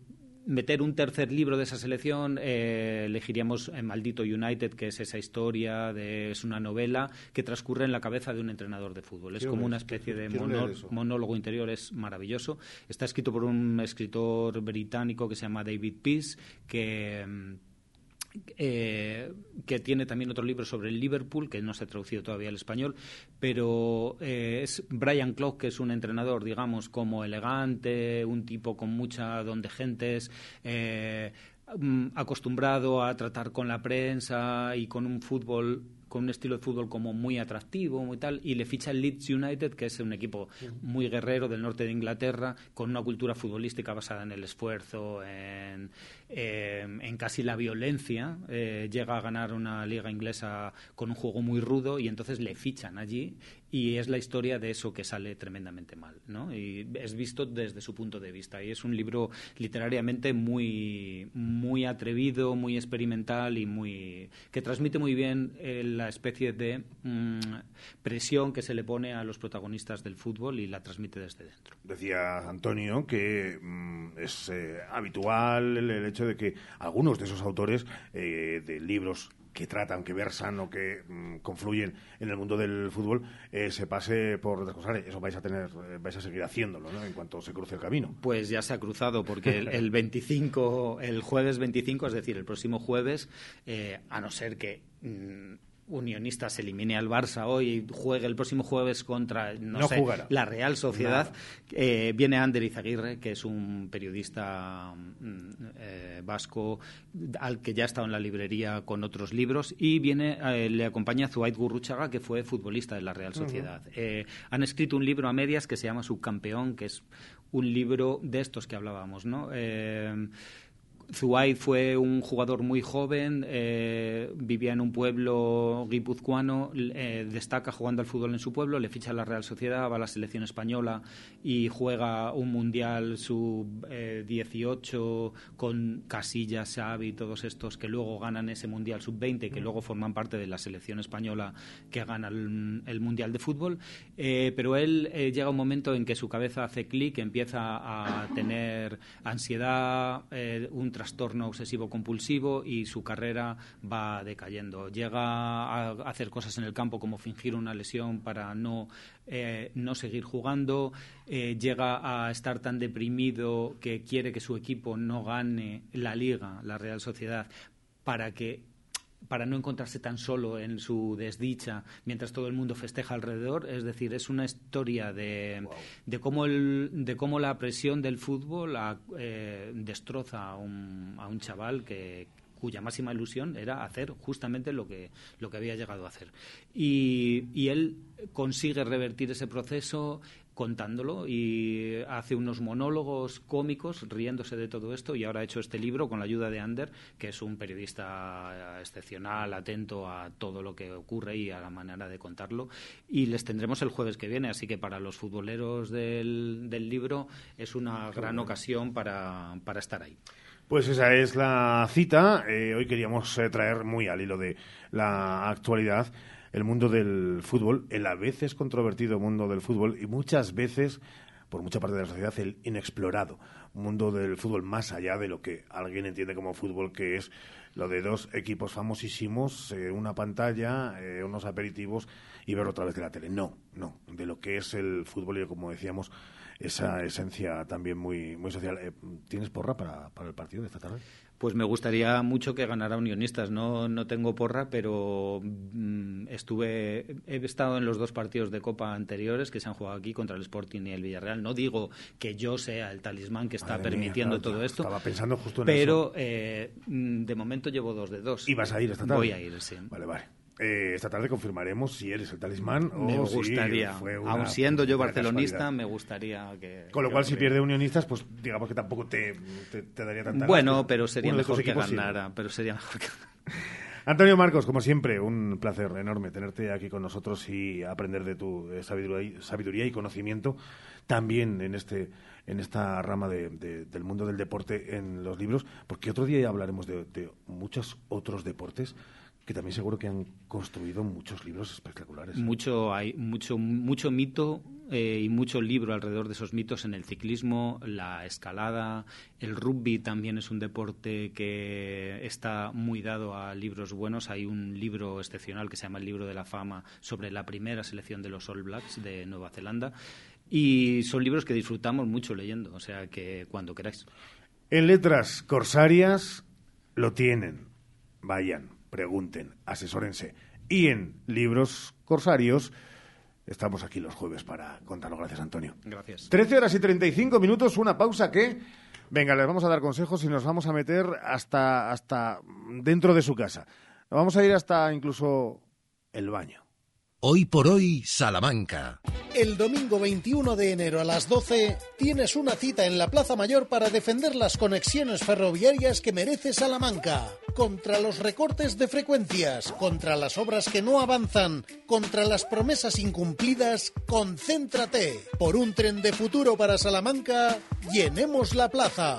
meter un tercer libro de esa selección, eh, elegiríamos Maldito United, que es esa historia, de, es una novela que transcurre en la cabeza de un entrenador de fútbol. Es como una especie de monólogo interior, es maravilloso. Está escrito por un escritor británico que se llama David Peace, que mm, eh, que tiene también otro libro sobre el Liverpool, que no se ha traducido todavía al español, pero eh, es Brian Clough, que es un entrenador, digamos, como elegante, un tipo con mucha don de gentes, eh, mm, acostumbrado a tratar con la prensa y con un fútbol con un estilo de fútbol como muy atractivo, muy tal, y le ficha el Leeds United, que es un equipo muy guerrero del norte de Inglaterra, con una cultura futbolística basada en el esfuerzo, en, en casi la violencia. Eh, llega a ganar una liga inglesa con un juego muy rudo y entonces le fichan allí y es la historia de eso que sale tremendamente mal, ¿no? Y es visto desde su punto de vista y es un libro literariamente muy muy atrevido, muy experimental y muy que transmite muy bien el la especie de mm, presión que se le pone a los protagonistas del fútbol y la transmite desde dentro. Decía Antonio que mm, es eh, habitual el, hecho de que algunos de esos autores eh, de libros que tratan, que versan o que mm, confluyen en el mundo del fútbol eh, se pase por descosar. Eso vais a tener, vais a seguir haciéndolo, ¿no? En cuanto se cruce el camino. Pues ya se ha cruzado porque el, 25, el jueves 25, es decir, el próximo jueves, a no ser que Unionistas elimine al Barça hoy y juegue el próximo jueves contra no, sé, la Real Sociedad, eh, viene Ander Izaguirre, que es un periodista mm, eh, vasco al que ya ha estado en la librería con otros libros, y viene eh, le acompaña Zuait Gurruchaga, que fue futbolista de la Real Sociedad. han escrito un libro a medias que se llama Subcampeón, que es un libro de estos que hablábamos, ¿no? Zuay fue un jugador muy joven, eh, vivía en un pueblo guipuzcoano, eh, destaca jugando al fútbol en su pueblo, le ficha a la Real Sociedad, va a la selección española y juega un mundial sub-18 con Casillas, Xavi y todos estos que luego ganan ese mundial sub-20 que luego forman parte de la selección española que gana el, mundial de fútbol. Eh, pero él llega un momento en que su cabeza hace clic, empieza a tener ansiedad, un trastorno obsesivo compulsivo y su carrera va decayendo. Llega a hacer cosas en el campo como fingir una lesión para no, eh, no seguir jugando, eh, llega a estar tan deprimido que quiere que su equipo no gane la liga, la Real Sociedad, para que para no encontrarse tan solo en su desdicha mientras todo el mundo festeja alrededor. Es decir, es una historia de, de, cómo, el, de cómo la presión del fútbol eh, destroza a un, a un chaval que, cuya máxima ilusión era hacer justamente lo que, lo que había llegado a hacer. Y, y él consigue revertir ese proceso, contándolo y hace unos monólogos cómicos riéndose de todo esto y ahora ha hecho este libro con la ayuda de Ander, que es un periodista excepcional, atento a todo lo que ocurre y a la manera de contarlo. Y les tendremos el jueves que viene, así que para los futboleros del, del libro es una gran ocasión para, para estar ahí. Pues esa es la cita. Eh, hoy queríamos eh, traer muy al hilo de la actualidad el mundo del fútbol, el a veces controvertido mundo del fútbol y muchas veces, por mucha parte de la sociedad, el inexplorado mundo del fútbol más allá de lo que alguien entiende como fútbol, que es lo de dos equipos famosísimos, eh, una pantalla, eh, unos aperitivos y verlo otra vez de la tele. No, no, de lo que es el fútbol y como decíamos, esa esencia también muy, muy social. Eh, ¿Tienes porra para, para el partido de esta tarde? Pues me gustaría mucho que ganara Unionistas. No, no tengo porra, pero mm, estuve, he estado en los dos partidos de Copa anteriores que se han jugado aquí contra el Sporting y el Villarreal. No digo que yo sea el talismán que está permitiendo todo esto. Estaba pensando justo en pero, eso. eh, mm, de momento llevo dos de dos. ¿Y vas a ir esta tarde? Voy a ir, sí. Vale, vale. Eh, esta tarde confirmaremos si eres el talismán Me o si fue una- aun siendo yo barcelonista, me gustaría que... Con lo cual, si pierde Unionistas, pues digamos que tampoco te, te, te daría tanta Bueno, lástima. pero sería mejor que equipos sí. ganara. Pero sería mejor que Antonio Marcos, como siempre, un placer enorme tenerte aquí con nosotros y aprender de tu eh, sabiduría, y conocimiento también en este en esta rama de- de- del mundo del deporte en los libros, porque otro día hablaremos de, de muchos otros deportes que también seguro que han construido muchos libros espectaculares. Mucho hay mucho mucho mito eh, y mucho libro alrededor de esos mitos en el ciclismo, la escalada, el rugby también es un deporte que está muy dado a libros buenos. Hay un libro excepcional que se llama el libro de la fama sobre la primera selección de los All Blacks de Nueva Zelanda y son libros que disfrutamos mucho leyendo, o sea que cuando queráis. En letras corsarias lo tienen. Vayan, pregunten, asesórense. Y en libros corsarios estamos aquí los jueves para contarlo. Gracias, Antonio. Gracias. 13 horas y 35 minutos, una pausa que... Venga, les vamos a dar consejos y nos vamos a meter hasta, hasta dentro de su casa. Vamos a ir hasta incluso el baño. Hoy por hoy, Salamanca. El domingo 21 de enero a las 12 tienes una cita en la Plaza Mayor para defender las conexiones ferroviarias que merece Salamanca. Contra los recortes de frecuencias, contra las obras que no avanzan, contra las promesas incumplidas, concéntrate. Por un tren de futuro para Salamanca, llenemos la plaza.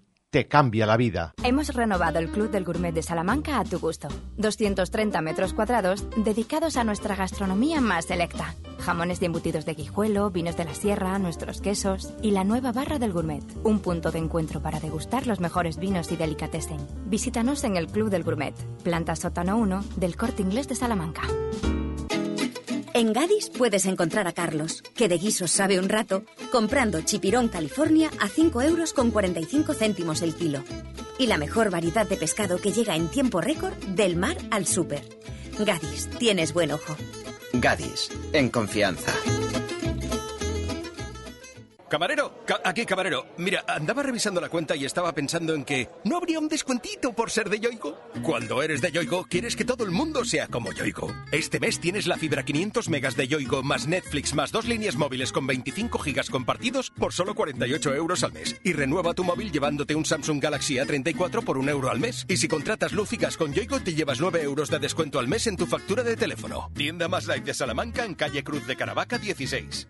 te cambia la vida. Hemos renovado el Club del Gourmet de Salamanca a tu gusto. 230 metros cuadrados dedicados a nuestra gastronomía más selecta. Jamones y embutidos de Guijuelo, vinos de la sierra, nuestros quesos y la nueva barra del Gourmet. Un punto de encuentro para degustar los mejores vinos y delicatessen. Visítanos en el Club del Gourmet, planta sótano 1 del Corte Inglés de Salamanca. En Gadis puedes encontrar a Carlos, que de guisos sabe un rato, comprando chipirón California a 5 euros con 45 céntimos el kilo. Y la mejor variedad de pescado que llega en tiempo récord del mar al súper. Gadis, tienes buen ojo. Gadis, en confianza. Camarero, ca- aquí camarero. Mira, andaba revisando la cuenta y estaba pensando en que no habría un descuentito por ser de Yoigo. Cuando eres de Yoigo, quieres que todo el mundo sea como Yoigo. Este mes tienes la fibra 500 megas de Yoigo más Netflix más dos líneas móviles con 25 gigas compartidos por solo 48 euros al mes. Y renueva tu móvil llevándote un Samsung Galaxy A34 por un euro al mes. Y si contratas luz con Yoigo, te llevas 9 euros de descuento al mes en tu factura de teléfono. Tienda más light de Salamanca en calle Cruz de Caravaca 16.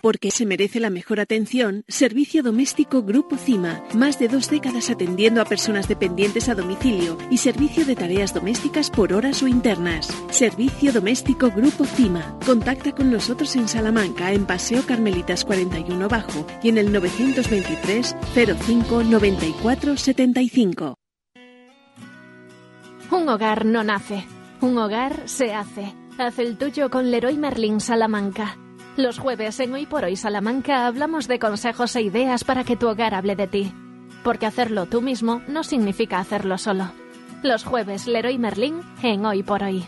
Porque se merece la mejor atención, Servicio Doméstico Grupo CIMA. Más de dos décadas atendiendo a personas dependientes a domicilio y servicio de tareas domésticas por horas o internas. Servicio Doméstico Grupo CIMA. Contacta con nosotros en Salamanca, en Paseo Carmelitas 41 Bajo y en el 923 05 94 75. Un hogar no nace, un hogar se hace. Haz el tuyo con Leroy Merlin Salamanca. Los jueves en Hoy por Hoy Salamanca hablamos de consejos e ideas para que tu hogar hable de ti. Porque hacerlo tú mismo no significa hacerlo solo. Los jueves Leroy Merlin en Hoy por Hoy.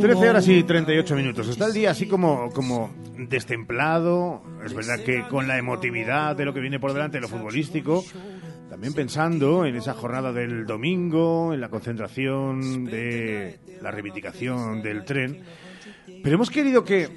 13 horas y 38 minutos. Está el día así como, como destemplado. Es verdad que con la emotividad de lo que viene por delante de lo futbolístico. También pensando en esa jornada del domingo, en la concentración de la reivindicación del tren. Pero hemos querido que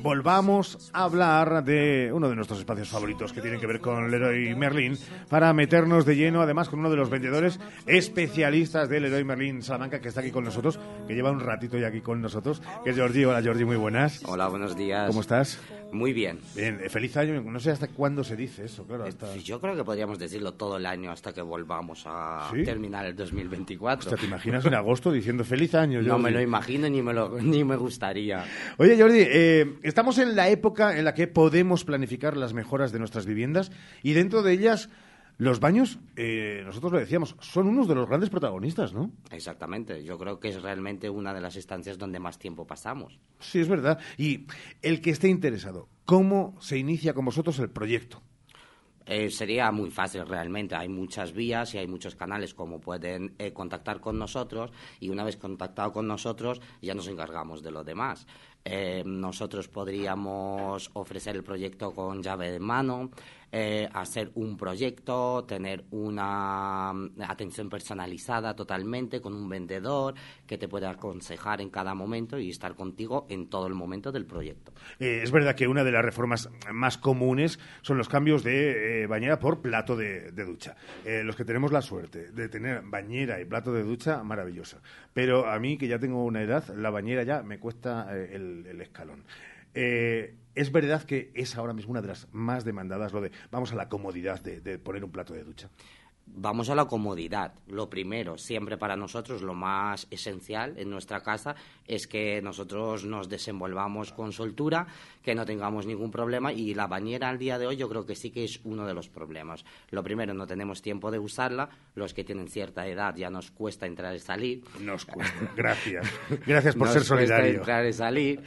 volvamos a hablar de uno de nuestros espacios favoritos que tienen que ver con Leroy Merlin para meternos de lleno, además, con uno de los vendedores especialistas de Leroy Merlin Salamanca que está aquí con nosotros, que lleva un ratito ya aquí con nosotros, que es Jordi. Hola Jordi, muy buenas. Hola, buenos días. ¿Cómo estás? Muy bien. Bien, eh, feliz año. No sé hasta cuándo se dice eso, claro. Eh, Hasta... Yo creo que podríamos decirlo todo el año hasta que volvamos a ¿Sí? terminar el 2024. Hostia, ¿te imaginas en agosto diciendo feliz año? No Jordi? me lo imagino ni me, lo, ni me gustaría. Oye, Jordi, eh, estamos en la época en la que podemos planificar las mejoras de nuestras viviendas y dentro de ellas los baños, eh, nosotros lo decíamos, son unos de los grandes protagonistas, ¿no? Exactamente. Yo creo que es realmente una de las estancias donde más tiempo pasamos. Sí, es verdad. Y el que esté interesado, ¿cómo se inicia con vosotros el proyecto? Eh, sería muy fácil realmente. Hay muchas vías y hay muchos canales como pueden eh, contactar con nosotros y una vez contactado con nosotros ya nos encargamos de lo demás. Eh, nosotros podríamos ofrecer el proyecto con llave de mano, eh, hacer un proyecto, tener una mm, atención personalizada totalmente con un vendedor que te pueda aconsejar en cada momento y estar contigo en todo el momento del proyecto. Eh, es verdad que una de las reformas más comunes son los cambios de eh, bañera por plato de, ducha. Los que tenemos la suerte de tener bañera y plato de ducha, maravillosa. Pero a mí, que ya tengo una edad, la bañera ya me cuesta el, escalón. Es verdad que es ahora mismo una de las más demandadas lo de vamos a la comodidad de, de poner un plato de ducha. Vamos a la comodidad. Lo primero, siempre para nosotros, lo más esencial en nuestra casa es que nosotros nos desenvolvamos con soltura, que no tengamos ningún problema y la bañera al día de hoy yo creo que sí que es uno de los problemas. Lo primero, no tenemos tiempo de usarla. Los que tienen cierta edad ya nos cuesta entrar y salir. Nos cuesta. Gracias. Gracias por Nos ser cuesta solidario. entrar y salir.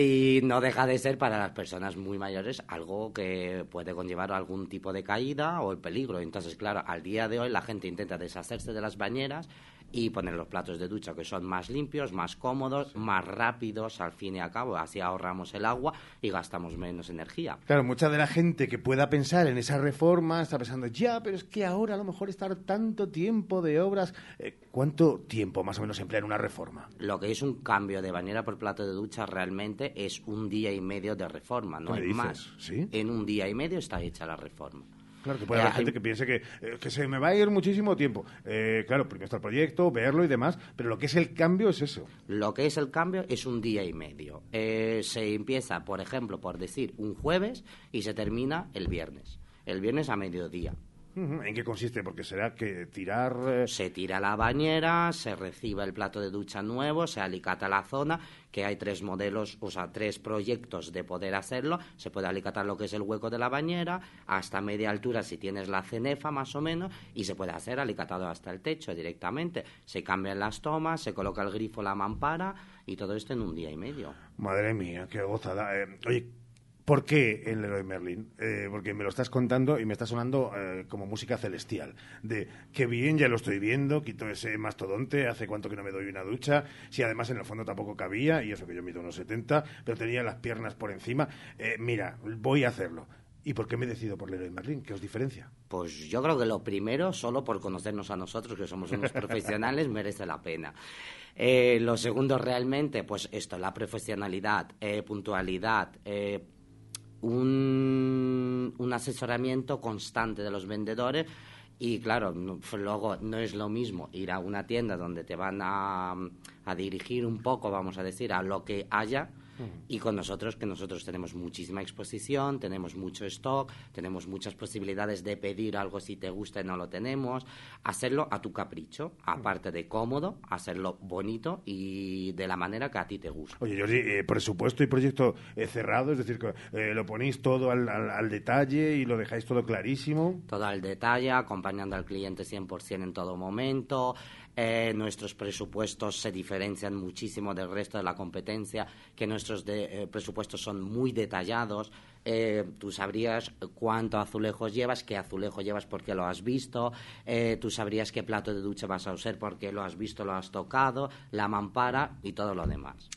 Y no deja de ser para las personas muy mayores algo que puede conllevar algún tipo de caída o el peligro. Entonces, claro, al día de hoy la gente intenta deshacerse de las bañeras y poner los platos de ducha que son más limpios, más cómodos, más rápidos al fin y al cabo. Así ahorramos el agua y gastamos menos energía. Claro, mucha de la gente que pueda pensar en esa reforma está pensando, ya, pero es que ahora a lo mejor estar tanto tiempo de obras. Eh, ¿Cuánto tiempo más o menos emplea en una reforma? Lo que es un cambio de bañera por plato de ducha realmente es un día y medio de reforma, no ¿Qué me hay más. ¿Sí? En un día y medio está hecha la reforma. Claro, que puede Eh, haber hay- gente que piense que, eh, que se me va a ir muchísimo tiempo. Eh, claro, primero está el proyecto, verlo y demás, pero lo que es el cambio es eso. Lo que es el cambio es un día y medio. Eh, se empieza, por ejemplo, por decir un jueves y se termina el viernes. El viernes a mediodía. ¿En qué consiste? Porque será que tirar... eh, Se tira la bañera, se recibe el plato de ducha nuevo, se alicata la zona, que hay tres modelos, o sea, tres proyectos de poder hacerlo. Se puede alicatar lo que es el hueco de la bañera, hasta media altura si tienes la cenefa más o menos, y se puede hacer alicatado hasta el techo directamente. Se cambian las tomas, se coloca el grifo, la mampara, y todo esto en un día y medio. Madre mía, qué gozada. Eh, oye, ¿por qué el Leroy Merlin? Eh, porque me lo estás contando y me está sonando eh, como música celestial. De qué bien, ya lo estoy viendo, quito ese mastodonte, hace cuánto que no me doy una ducha. Si además en el fondo tampoco cabía, y eso que yo mido unos 70, pero tenía las piernas por encima. Eh, mira, voy a hacerlo. ¿Y por qué me decido por Leroy Merlin? ¿Qué os diferencia? Pues yo creo que lo primero, solo por conocernos a nosotros, que somos unos profesionales, merece la pena. Eh, lo segundo, realmente, pues esto, la profesionalidad, puntualidad, eh, un, un asesoramiento constante de los vendedores Y claro, no- luego no es lo mismo ir a una tienda donde te van a, a dirigir un poco, vamos a decir, a lo que haya. Y con nosotros, que nosotros tenemos muchísima exposición, tenemos mucho stock, tenemos muchas posibilidades de pedir algo si te gusta y no lo tenemos, hacerlo a tu capricho, aparte de cómodo, hacerlo bonito y de la manera que a ti te gusta. Oye, Jordi, eh, presupuesto y proyecto eh, cerrado, es decir, que eh, lo ponéis todo al, al- al detalle y lo dejáis todo clarísimo. todo al detalle, acompañando al cliente 100% en todo momento. Eh, nuestros presupuestos se diferencian muchísimo del resto de la competencia, que nuestros de- eh, presupuestos son muy detallados. Eh, tú sabrías cuánto azulejos llevas, qué azulejo llevas porque lo has visto, eh, tú sabrías qué plato de ducha vas a usar porque lo has visto, lo has tocado, la mampara y todo lo demás.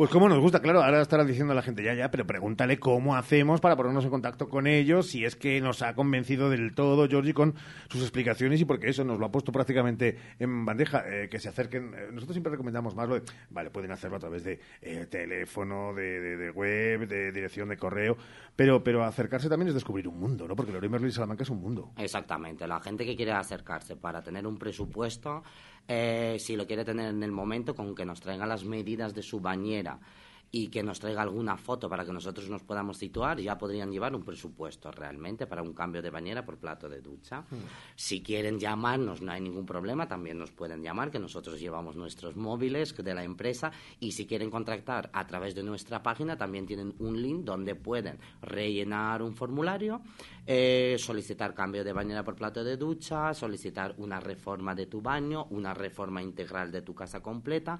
Pues como nos gusta, claro, ahora estará diciendo la gente ya, ya, pero pregúntale cómo hacemos para ponernos en contacto con ellos, si es que nos ha convencido del todo Georgie con sus explicaciones y porque eso nos lo ha puesto prácticamente en bandeja, eh, que se acerquen. eh, nosotros siempre recomendamos más lo de, vale, pueden hacerlo a través de eh, teléfono, de, de- de web, de dirección de correo, pero, pero acercarse también es descubrir un mundo, ¿no? Porque Leroy Merlin Salamanca es un mundo. Exactamente, la gente que quiere acercarse para tener un presupuesto, eh, si lo quiere tener en el momento, con que nos traiga las medidas de su bañera y que nos traiga alguna foto para que nosotros nos podamos situar, ya podrían llevar un presupuesto realmente para un cambio de bañera por plato de ducha. Si quieren llamarnos, no hay ningún problema, también nos pueden llamar, que nosotros llevamos nuestros móviles de la empresa y si quieren contactar a través de nuestra página, también tienen un link donde pueden rellenar un formulario, eh, solicitar cambio de bañera por plato de ducha, solicitar una reforma de tu baño, una reforma integral de tu casa completa.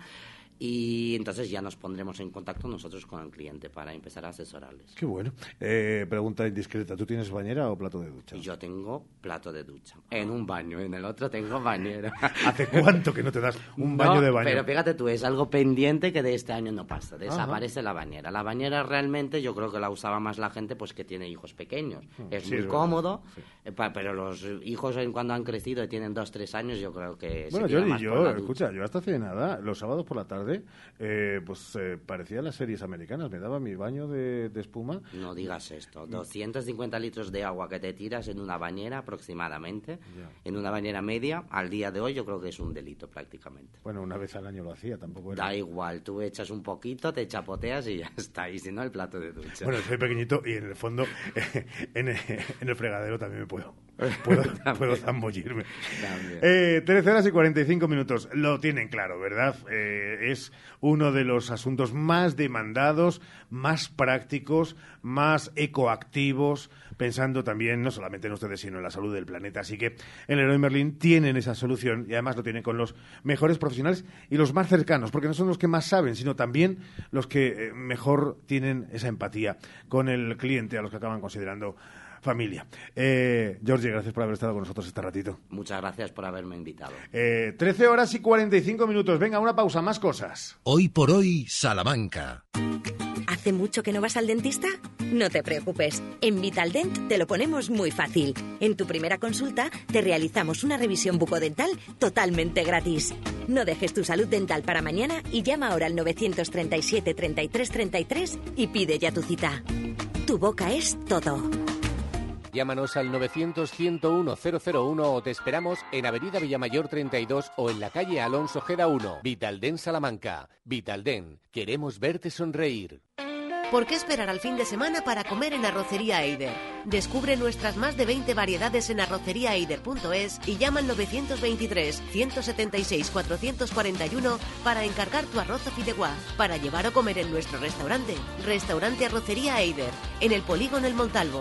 Y entonces ya nos pondremos en contacto nosotros con el cliente para empezar a asesorarles. Qué bueno. Eh, pregunta indiscreta, ¿tú tienes bañera o plato de ducha? Yo tengo plato de ducha. En un baño, en el otro tengo bañera. ¿Hace cuánto que no te das un No, baño de baño? Pero fíjate tú, es algo pendiente que de este año no pasa. Desaparece la bañera. La bañera realmente yo creo que la usaba más la gente pues que tiene hijos pequeños. Es Mm, Sí, muy es cómodo, eh, pa- pero los hijos cuando han crecido y tienen dos, tres años, yo creo que se Bueno, tira Jordi, más yo, ducha. escucha, yo hasta hace nada, los sábados por la tarde, eh, pues eh, parecían las series americanas. Me daba mi baño de, de espuma. No digas esto. 250 litros de agua que te tiras en una bañera aproximadamente, en una bañera media, al día de hoy yo creo que es un delito prácticamente. Bueno, una vez al año lo hacía, tampoco era. Da igual, tú echas un poquito, te chapoteas y ya está. Y si no, el plato de ducha. Bueno, soy pequeñito y en el fondo, en, el, en el fregadero también me puedo, puedo, puedo zambullirme. Eh, 13 horas y 45 minutos. Lo tienen claro, ¿verdad? Eh, es uno de los asuntos más demandados, más prácticos, más ecoactivos, pensando también no solamente en ustedes, sino en la salud del planeta. Así que en Leroy Merlin tienen esa solución y además lo tienen con los mejores profesionales y los más cercanos, porque no son los que más saben, sino también los que eh, mejor tienen esa empatía con el cliente, a los que acaban considerando familia. Eh, Georgie, gracias por haber estado con nosotros este ratito. Muchas gracias por haberme invitado. Eh, 13 horas y 45 minutos. Venga, una pausa, más cosas. Hoy por hoy, Salamanca. ¿Hace mucho que no vas al dentista? No te preocupes. En Vitaldent te lo ponemos muy fácil. En tu primera consulta te realizamos una revisión bucodental totalmente gratis. No dejes tu salud dental para mañana y llama ahora al 937 33 33 y pide ya tu cita. Tu boca es todo. Llámanos al 900-101-001 o te esperamos en Avenida Villamayor 32 o en la calle Alonso Gera 1. Vitalden Salamanca. Vitalden. Queremos verte sonreír. ¿Por qué esperar al fin de semana para comer en Arrocería Eider? Descubre nuestras más de 20 variedades en arroceriaeider.es y llama al 923-176-441 para encargar tu arroz o fideuá, para llevar o comer en nuestro restaurante. Restaurante Arrocería Eider, en el Polígono El Montalvo.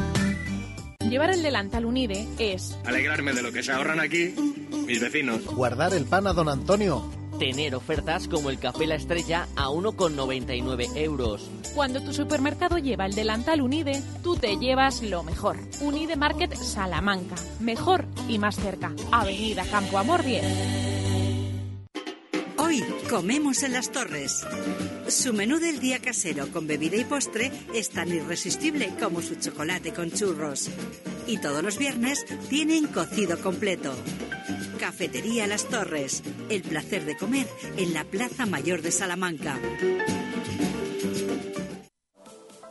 Llevar el delantal Unide es Alegrarme de lo que se ahorran aquí mis vecinos. Guardar el pan a don Antonio. Tener ofertas como el café La Estrella a 1,99 euros. cuando tu supermercado lleva el delantal Unide, tú te llevas lo mejor. Unide Market Salamanca, mejor y más cerca. Avenida Campo Amor 10. Comemos en las Torres. Su menú del día casero con bebida y postre es tan irresistible como su chocolate con churros. Y todos los viernes tienen cocido completo. Cafetería Las Torres. El placer de comer en la Plaza Mayor de Salamanca.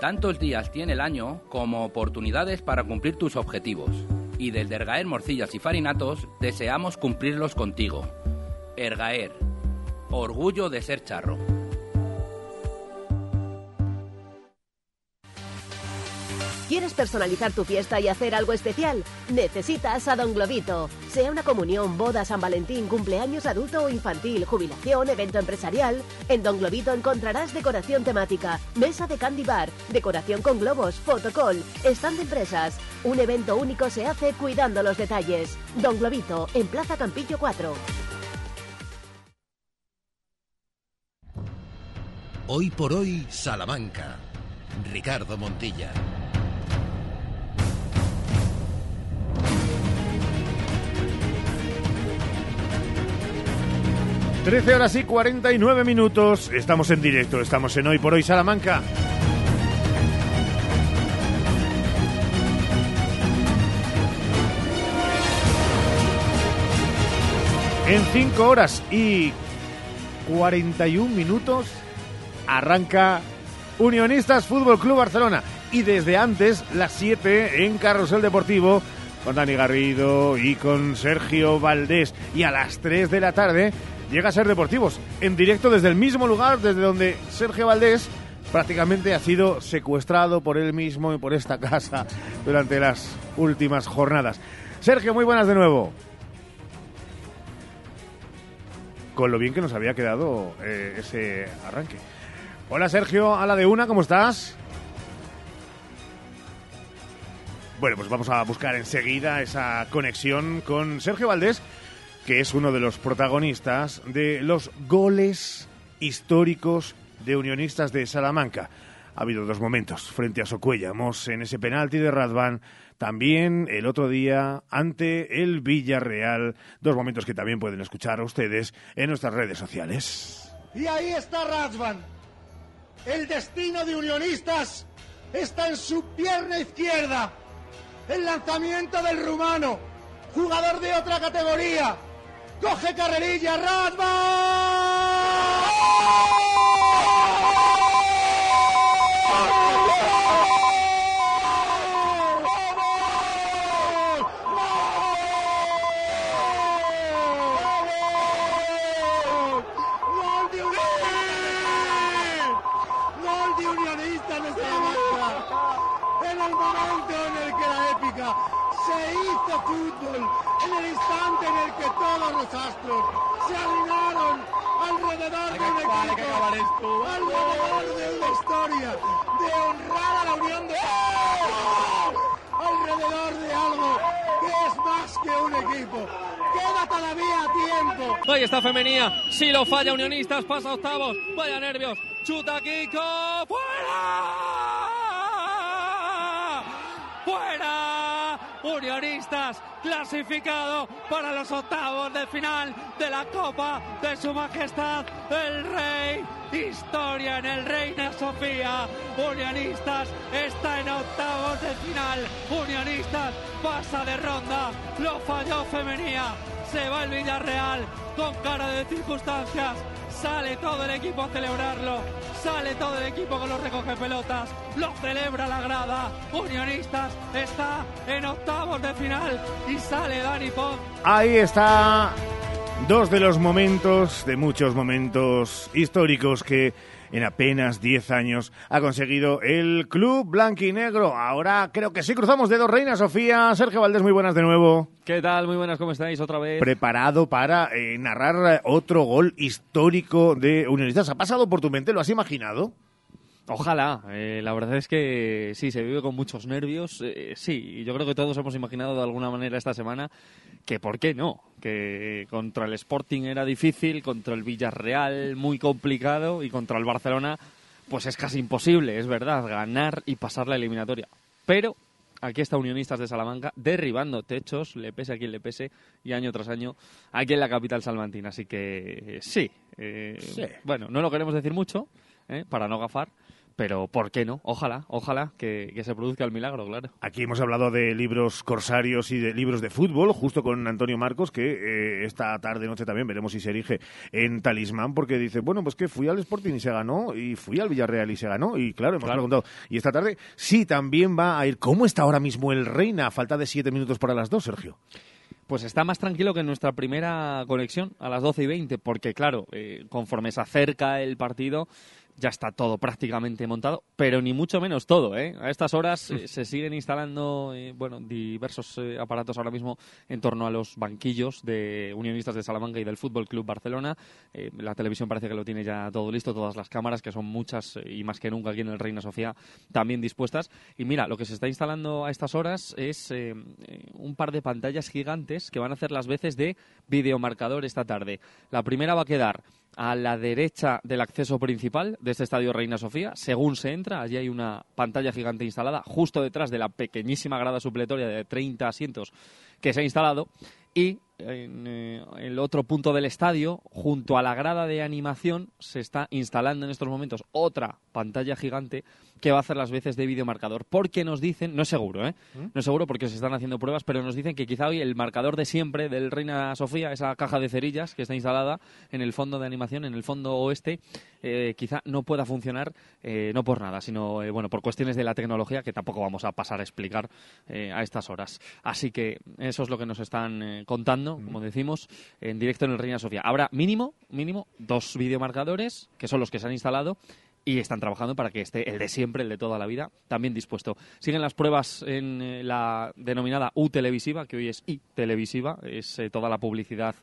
Tantos días tiene el año como oportunidades para cumplir tus objetivos. Y desde Ergaer Morcillas y Farinatos deseamos cumplirlos contigo. Ergaer, orgullo de ser charro. ¿Quieres personalizar tu fiesta y hacer algo especial? Necesitas a Don Globito. Sea una comunión, boda, San Valentín, cumpleaños adulto o infantil, jubilación, evento empresarial. En Don Globito encontrarás decoración temática, mesa de candy bar, decoración con globos, fotocall, stand de empresas. Un evento único se hace cuidando los detalles. Don Globito, en Plaza Campillo 4. Hoy por hoy, Salamanca. Ricardo Montilla. 13 horas y 49 minutos. Estamos en directo, estamos en Hoy por Hoy Salamanca. En 5 horas y 41 minutos arranca Unionistas Fútbol Club Barcelona. Y desde antes, las 7 en Carrusel Deportivo, con Dani Garrido y con Sergio Valdés. Y a las 3 de la tarde llega a ser Deportivos, en directo desde el mismo lugar desde donde Sergio Valdés prácticamente ha sido secuestrado por él mismo y por esta casa durante las últimas jornadas. Sergio, muy buenas de nuevo. Con lo bien que nos había quedado eh, ese arranque. Hola Sergio, a la de una, ¿cómo estás? Bueno, pues vamos a buscar enseguida esa conexión con Sergio Valdés, que es uno de los protagonistas de los goles históricos de Unionistas de Salamanca. Ha habido dos momentos frente a Socuellamos en ese penalti de Radvan, también el otro día ante el Villarreal, dos momentos que también pueden escuchar ustedes en nuestras redes sociales. Y ahí está Radvan. El destino de Unionistas está en su pierna izquierda. El lanzamiento del rumano, jugador de otra categoría, coge carrerilla, ¡Gol de Unionista en En el momento en el que la épica se hizo fútbol que todos los astros se alinearon alrededor de un equipo, alrededor de una historia, de honrar a la unión de alrededor de algo que es más que un equipo. Queda todavía tiempo. Ahí está Femenía. Si lo falla Unionistas, pasa octavos. Vaya nervios. Chuta Kiko. ¡Fuera! ¡Fuera! Unionistas clasificado para los octavos de final de la Copa de Su Majestad el Rey. Historia en el Reina Sofía. Unionistas está en octavos de final. Unionistas pasa de ronda. Lo falló Femenía. Se va el Villarreal con cara de circunstancias. Sale todo el equipo a celebrarlo. Sale todo el equipo con los recoge pelotas. Lo celebra la grada. Unionistas está en octavos de final. Y sale Dani Pons. Ahí está Dos de los momentos, de muchos momentos históricos que en apenas 10 años ha conseguido el Club Blanquinegro. Ahora creo que sí, cruzamos dedos, Reina Sofía. Sergio Valdés, muy buenas de nuevo. ¿Qué tal? Muy buenas, ¿cómo estáis? Otra vez. Preparado para eh, narrar otro gol histórico de Unionistas. ¿Ha pasado por tu mente? ¿Lo has imaginado? Ojalá, eh, la verdad es que sí, se vive con muchos nervios. Eh, sí, yo creo que todos hemos imaginado de alguna manera esta semana que por qué no, que contra el Sporting era difícil, contra el Villarreal muy complicado y contra el Barcelona pues es casi imposible, es verdad, ganar y pasar la eliminatoria. Pero aquí está Unionistas de Salamanca derribando techos, le pese a quien le pese, y año tras año aquí en la capital salmantina. Así que sí, eh, bueno, no lo queremos decir mucho para no gafar, pero ¿por qué no? Ojalá, ojalá que, se produzca el milagro, claro. Aquí hemos hablado de libros corsarios y de libros de fútbol, justo con Antonio Marcos, que eh, esta tarde, noche también veremos si se erige en talismán, porque dice, bueno, pues que fui al Sporting y se ganó, y fui al Villarreal y se ganó, y claro, hemos preguntado, y esta tarde sí también va a ir, ¿cómo está ahora mismo el Reina? Falta de siete minutos para las dos, Sergio. Pues está más tranquilo que en nuestra primera conexión a las 12 y 20, porque claro, eh, conforme se acerca el partido, ya está todo prácticamente montado, pero ni mucho menos todo. ¿eh? A estas horas eh, se siguen instalando eh, bueno, diversos eh, aparatos ahora mismo en torno a los banquillos de Unionistas de Salamanca y del Fútbol Club Barcelona. la televisión parece que lo tiene ya todo listo, todas las cámaras, que son muchas y más que nunca aquí en el Reina Sofía, también dispuestas. Y mira, lo que se está instalando a estas horas es un par de pantallas gigantes que van a hacer las veces de videomarcador esta tarde. La primera va a quedar a la derecha del acceso principal de este estadio Reina Sofía. Según se entra, allí hay una pantalla gigante instalada justo detrás de la pequeñísima grada supletoria de 30 asientos que se ha instalado. Y en eh, el otro punto del estadio, junto a la grada de animación, se está instalando en estos momentos otra pantalla gigante que va a hacer las veces de videomarcador. Porque nos dicen, no es seguro, ¿eh? ¿Mm? No es seguro porque se están haciendo pruebas, pero nos dicen que quizá hoy el marcador de siempre del Reina Sofía, esa caja de cerillas que está instalada en el fondo de animación, en el fondo oeste, eh, quizá no pueda funcionar, eh, no por nada, sino eh, bueno por cuestiones de la tecnología que tampoco vamos a pasar a explicar a estas horas. Así que eso es lo que nos están contando, como decimos, en directo en el Reina Sofía. Habrá mínimo, mínimo, dos videomarcadores, que son los que se han instalado, y están trabajando para que esté el de siempre, el de toda la vida, también dispuesto. Siguen las pruebas en eh, la denominada U televisiva, que hoy es I televisiva, es eh, toda la publicidad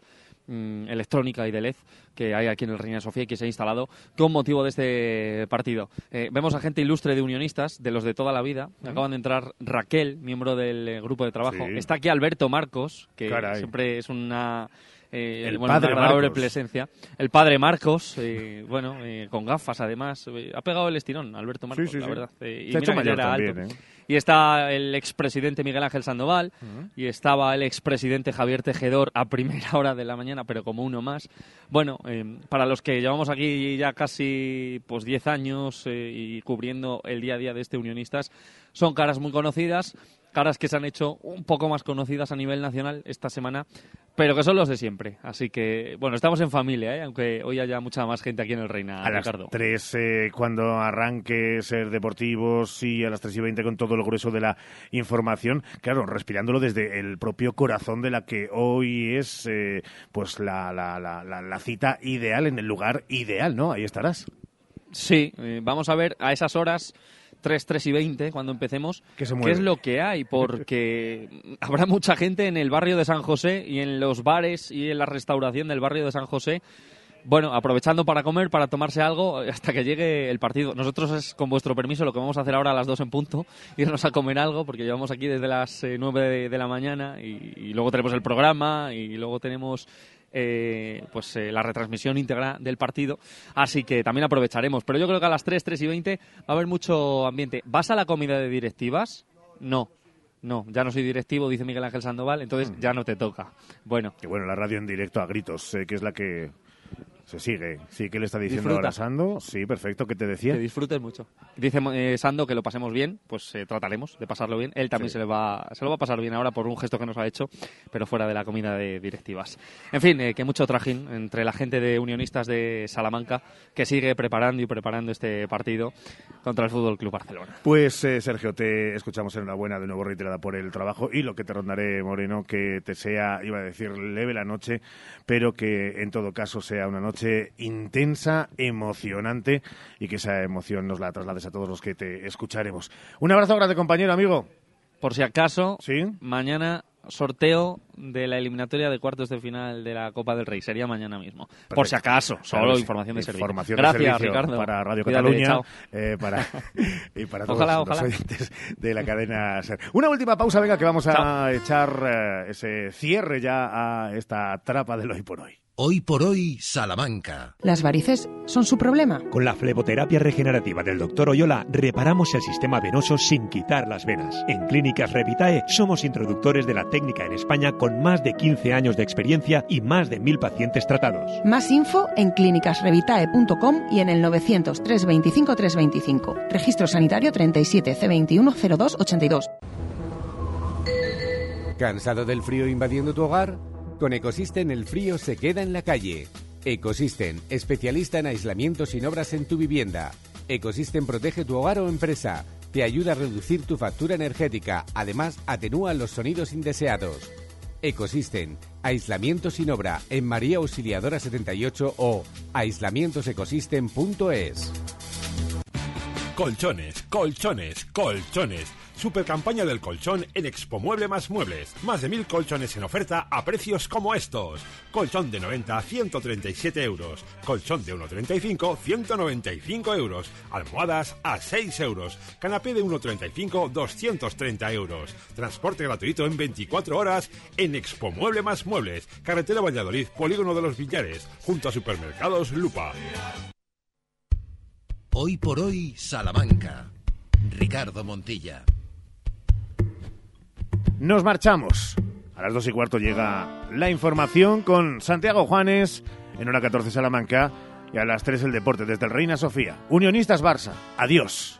mm, electrónica y de LED que hay aquí en el Reina Sofía y que se ha instalado con motivo de este partido. Eh, vemos a gente ilustre de unionistas, de los de toda la vida. Acaban de entrar Raquel, miembro del grupo de trabajo. Está aquí Alberto Marcos, que siempre es una eh, el padre Marcos. presencia. El padre Marcos, eh, bueno, eh, con gafas además. ha pegado el estirón, Alberto Marcos, la verdad. y, y está el expresidente Miguel Ángel Sandoval, y estaba el expresidente Javier Tejedor a primera hora de la mañana, pero como uno más. Bueno, para los que llevamos aquí ya casi pues 10 años y cubriendo el día a día de este Unionistas, son caras muy conocidas caras que se han hecho un poco más conocidas a nivel nacional esta semana, pero que son los de siempre. Así que, bueno, estamos en familia, ¿eh? aunque hoy haya mucha más gente aquí en el Reina, a Ricardo. las 3, eh, cuando arranque Ser Deportivos y a las 3 y 20 con todo lo grueso de la información, claro, respirándolo desde el propio corazón de la que hoy es eh, pues la, la, la, la, cita ideal en el lugar ideal, ¿no? Ahí estarás. Sí, eh, vamos a ver a esas horas 3, 3 y 20 cuando empecemos, ¿qué es lo que hay? Porque habrá mucha gente en el barrio de San José y en los bares y en la restauración del barrio de San José. Bueno, aprovechando para comer, para tomarse algo hasta que llegue el partido. Nosotros es, con vuestro permiso, lo que vamos a hacer ahora a las 2 en punto, irnos a comer algo, porque llevamos aquí desde las 9 eh, de, la mañana y, y, luego tenemos el programa y luego tenemos eh, pues eh, la retransmisión íntegra del partido. Así que también aprovecharemos. Pero yo creo que a las 3, 3 y 20 va a haber mucho ambiente. ¿Vas a la comida de directivas? No. No, ya no soy directivo, dice Miguel Ángel Sandoval, entonces mm. ya no te toca. Bueno. Y bueno, la radio en directo a gritos, que es la que Se sigue. Sí, ¿qué le está diciendo Disfruta. ahora Sando? Sí, perfecto. ¿Qué te decía? Que disfrutes mucho. Dice eh, Sando que lo pasemos bien, pues eh, trataremos de pasarlo bien. Él también se, le va, se lo va a pasar bien ahora por un gesto que nos ha hecho, pero fuera de la comida de directivas. En fin, eh, que mucho trajín entre la gente de Unionistas de Salamanca que sigue preparando y preparando este partido contra el Fútbol Club Barcelona. Pues eh, Sergio, te escuchamos enhorabuena de nuevo reiterada por el trabajo y lo que te rondaré, Moreno, que te sea, iba a decir, leve la noche, pero que en todo caso sea una noche intensa, emocionante y que esa emoción nos la traslades a todos los que te escucharemos. Un abrazo grande, compañero, amigo. Por si acaso, ¿Sí? mañana sorteo de la eliminatoria de cuartos de final de la Copa del Rey. Sería mañana mismo. Por si acaso, solo Claro, información de servicio. Información de Gracias, servicio Ricardo. para Radio Cuídate, Cataluña eh, para, y para todos Ojalá, los ojalá. oyentes de la cadena SER. Una última pausa, venga, que vamos a echar eh, ese cierre ya a esta trapa del hoy por hoy. Hoy por hoy, Salamanca. ¿Las varices son su problema? Con la fleboterapia regenerativa del Dr. Oyola reparamos el sistema venoso sin quitar las venas. En Clínicas Revitae somos introductores de la técnica en España con más de 15 años de experiencia y más de mil pacientes tratados. Más info en clínicasrevitae.com y en el 900 325 325. Registro sanitario 37 C21 02 82. ¿Cansado del frío invadiendo tu hogar? Con Ecosystem el frío se queda en la calle. Ecosystem, especialista en aislamiento sin obras en tu vivienda. Ecosystem protege tu hogar o empresa. Te ayuda a reducir tu factura energética. Además, atenúa los sonidos indeseados. Ecosystem, aislamiento sin obra en María Auxiliadora 78 o aislamientosecosystem.es. Colchones, colchones, colchones. Super campaña del colchón en Expo Mueble más Muebles. Más de mil colchones en oferta a precios como estos. Colchón de 90 a 137 euros. Colchón de 1,35 195 euros. Almohadas a 6 euros. Canapé de 1,35 230 euros. Transporte gratuito en 24 horas en Expo Mueble más Muebles. Carretera Valladolid, Polígono de los Villares. Junto a Supermercados Lupa. Hoy por hoy, Salamanca. Ricardo Montilla. Nos marchamos. A las dos y cuarto llega la información con Santiago Juanes en hora 14 Salamanca y a las 3 el deporte desde el Reina Sofía. Unionistas Barça. Adiós.